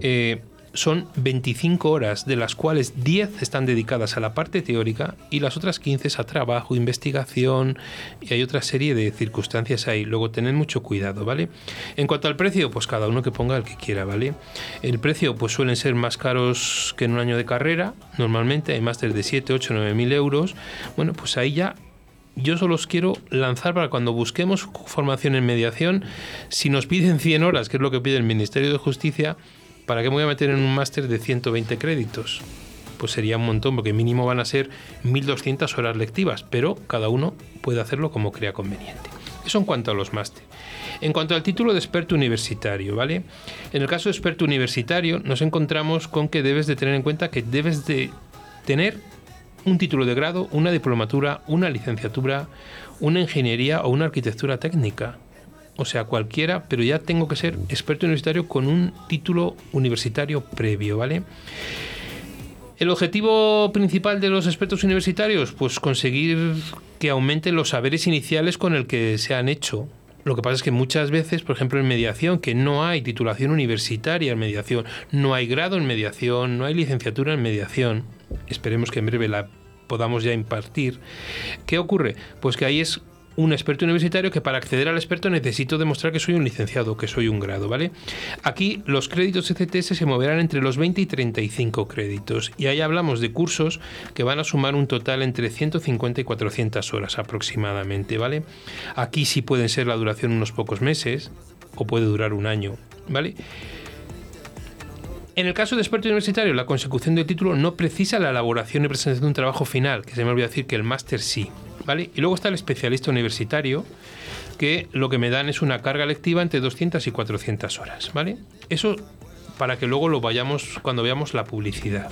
eh, son 25 horas, de las cuales 10 están dedicadas a la parte teórica y las otras 15 a trabajo, investigación y hay otra serie de circunstancias ahí. Luego tened mucho cuidado, ¿vale? En cuanto al precio, pues cada uno que ponga el que quiera, ¿vale? El precio pues suelen ser más caros que en un año de carrera, normalmente hay másteres de 7, 8, 9 mil euros. Bueno, pues ahí ya yo solo os quiero lanzar para cuando busquemos formación en mediación, si nos piden 100 horas, que es lo que pide el Ministerio de Justicia, ¿para qué me voy a meter en un máster de 120 créditos? Pues sería un montón, porque mínimo van a ser 1.200 horas lectivas, pero cada uno puede hacerlo como crea conveniente. Eso en cuanto a los másteres. En cuanto al título de experto universitario, ¿vale? En el caso de experto universitario nos encontramos con que debes de tener en cuenta que debes de tener un título de grado, una diplomatura, una licenciatura, una ingeniería o una arquitectura técnica. O sea, cualquiera, pero ya tengo que ser experto universitario con un título universitario previo, ¿vale? El objetivo principal de los expertos universitarios, pues conseguir que aumenten los saberes iniciales con el que se han hecho. Lo que pasa es que muchas veces, por ejemplo, en mediación, que no hay titulación universitaria en mediación, no hay grado en mediación, no hay licenciatura en mediación, esperemos que en breve la podamos ya impartir. ¿Qué ocurre? Pues que ahí es un experto universitario que para acceder al experto necesito demostrar que soy un licenciado, que soy un grado, ¿vale? Aquí los créditos ECTS se moverán entre los 20 y 35 créditos y ahí hablamos de cursos que van a sumar un total entre 150 y 400 horas aproximadamente, ¿vale? Aquí sí pueden ser la duración unos pocos meses o puede durar un año, ¿vale? En el caso de experto universitario, la consecución del título no precisa la elaboración y presentación de un trabajo final, que se me olvidó decir que el máster sí. ¿Vale? Y luego está el especialista universitario, que lo que me dan es una carga lectiva entre 200 y 400 horas. ¿vale? Eso para que luego lo vayamos cuando veamos la publicidad.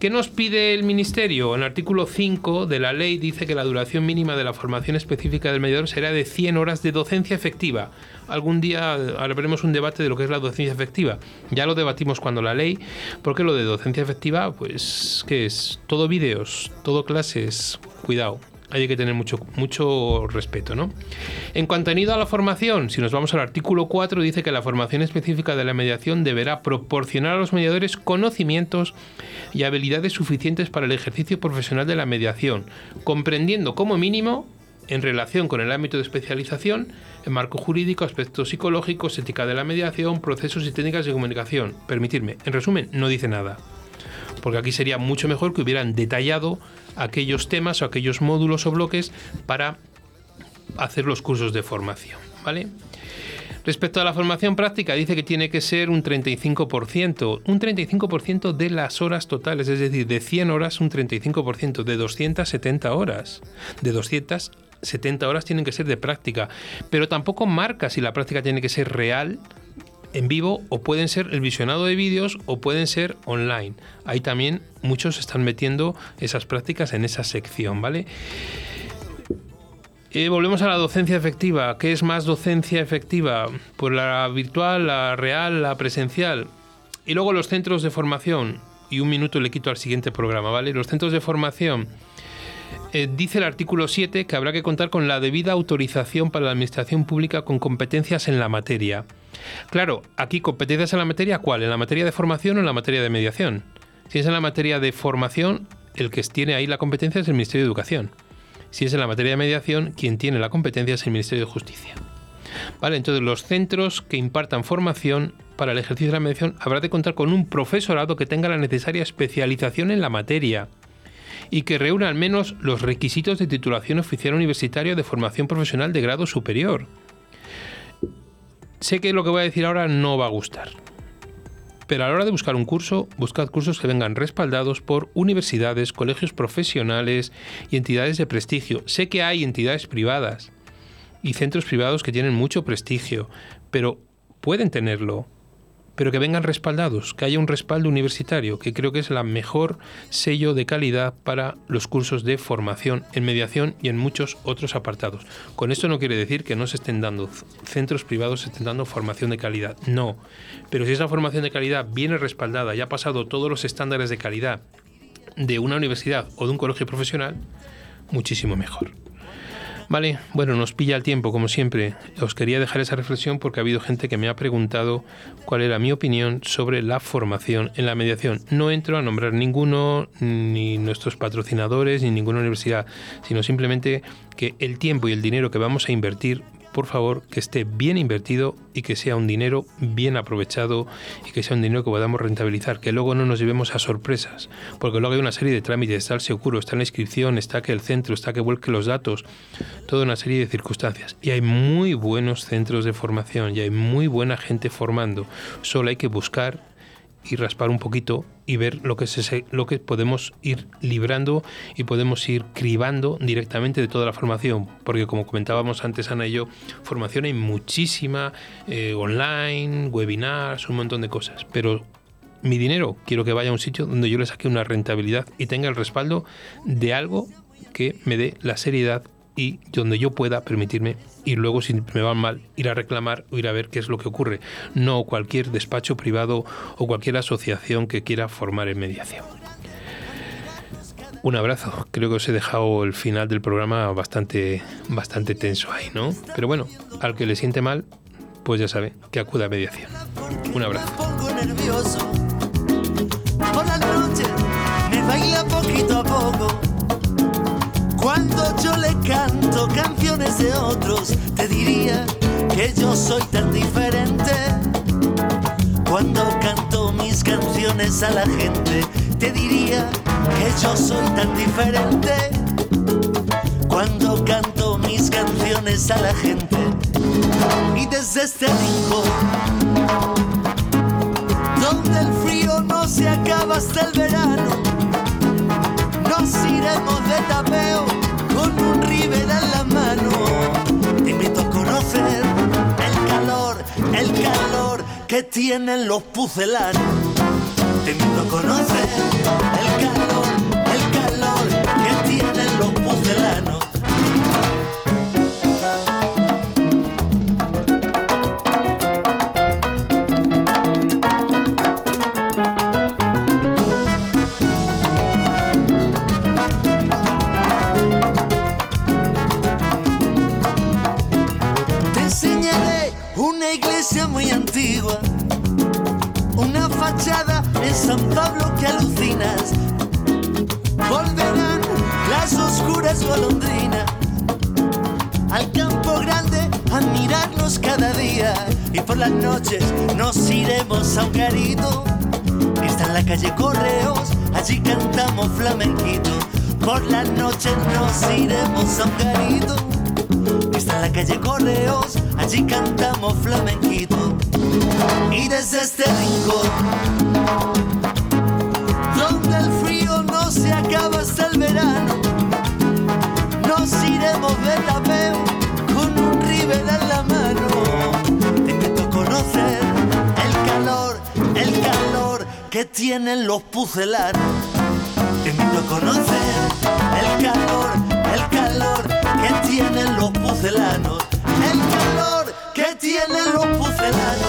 ¿Qué nos pide el Ministerio? En el artículo 5 de la ley dice que la duración mínima de la formación específica del mediador será de 100 horas de docencia efectiva. Algún día haremos un debate de lo que es la docencia efectiva. Ya lo debatimos cuando la ley, porque lo de docencia efectiva, pues, ¿qué es? Todo vídeos, todo clases, cuidado hay que tener mucho, mucho respeto. ¿no? En cuanto a a la formación, si nos vamos al artículo 4, dice que la formación específica de la mediación deberá proporcionar a los mediadores conocimientos y habilidades suficientes para el ejercicio profesional de la mediación, comprendiendo como mínimo en relación con el ámbito de especialización, en marco jurídico, aspectos psicológicos, ética de la mediación, procesos y técnicas de comunicación. Permitirme, en resumen, no dice nada. Porque aquí sería mucho mejor que hubieran detallado aquellos temas o aquellos módulos o bloques para hacer los cursos de formación. ¿vale? Respecto a la formación práctica, dice que tiene que ser un 35%, un 35% de las horas totales, es decir, de 100 horas, un 35%, de 270 horas. De 270 horas tienen que ser de práctica, pero tampoco marca si la práctica tiene que ser real en vivo o pueden ser el visionado de vídeos o pueden ser online. Ahí también muchos están metiendo esas prácticas en esa sección, ¿vale? Eh, volvemos a la docencia efectiva. ¿Qué es más docencia efectiva? Pues la virtual, la real, la presencial. Y luego los centros de formación. Y un minuto le quito al siguiente programa, ¿vale? Los centros de formación. Eh, dice el artículo 7 que habrá que contar con la debida autorización para la administración pública con competencias en la materia. Claro, aquí competencias en la materia, ¿cuál? ¿En la materia de formación o en la materia de mediación? Si es en la materia de formación, el que tiene ahí la competencia es el Ministerio de Educación. Si es en la materia de mediación, quien tiene la competencia es el Ministerio de Justicia. Vale, entonces los centros que impartan formación para el ejercicio de la mediación habrá de contar con un profesorado que tenga la necesaria especialización en la materia y que reúna al menos los requisitos de titulación oficial universitaria de formación profesional de grado superior. Sé que lo que voy a decir ahora no va a gustar. Pero a la hora de buscar un curso, buscad cursos que vengan respaldados por universidades, colegios profesionales y entidades de prestigio. Sé que hay entidades privadas y centros privados que tienen mucho prestigio, pero pueden tenerlo pero que vengan respaldados, que haya un respaldo universitario, que creo que es la mejor sello de calidad para los cursos de formación en mediación y en muchos otros apartados. Con esto no quiere decir que no se estén dando centros privados, se estén dando formación de calidad, no. Pero si esa formación de calidad viene respaldada y ha pasado todos los estándares de calidad de una universidad o de un colegio profesional, muchísimo mejor. Vale, bueno, nos pilla el tiempo, como siempre. Os quería dejar esa reflexión porque ha habido gente que me ha preguntado cuál era mi opinión sobre la formación en la mediación. No entro a nombrar ninguno, ni nuestros patrocinadores, ni ninguna universidad, sino simplemente que el tiempo y el dinero que vamos a invertir por favor, que esté bien invertido y que sea un dinero bien aprovechado y que sea un dinero que podamos rentabilizar, que luego no nos llevemos a sorpresas, porque luego hay una serie de trámites, está el seguro, está la inscripción, está que el centro, está que vuelque los datos, toda una serie de circunstancias. Y hay muy buenos centros de formación y hay muy buena gente formando, solo hay que buscar y raspar un poquito y ver lo que, se, lo que podemos ir librando y podemos ir cribando directamente de toda la formación. Porque como comentábamos antes Ana y yo, formación hay muchísima, eh, online, webinars, un montón de cosas. Pero mi dinero quiero que vaya a un sitio donde yo le saque una rentabilidad y tenga el respaldo de algo que me dé la seriedad y donde yo pueda permitirme y luego si me van mal ir a reclamar o ir a ver qué es lo que ocurre, no cualquier despacho privado o cualquier asociación que quiera formar en mediación. Un abrazo. Creo que os he dejado el final del programa bastante, bastante tenso ahí, ¿no? Pero bueno, al que le siente mal, pues ya sabe que acuda a mediación. Un abrazo.
Por la noche me baila poquito a poco cuando yo le canto canciones de otros, te diría que yo soy tan diferente. Cuando canto mis canciones a la gente, te diría que yo soy tan diferente. Cuando canto mis canciones a la gente, y desde este rincón, donde el frío no se acaba hasta el verano nos iremos de que tienen los pucelanos. Te invito a conocer el oscuras golondrinas al campo grande a mirarnos cada día y por las noches nos iremos a un garito. Está en la calle Correos, allí cantamos flamenquito. Por las noches nos iremos a un garito Está en la calle Correos, allí cantamos flamenquito. Y desde este rincón, con un en la mano. Te a conocer el calor, el calor que tienen los pucelanos. Te invito a conocer el calor, el calor que tienen los pucelanos. El calor que tienen los pucelanos.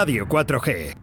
Radio 4G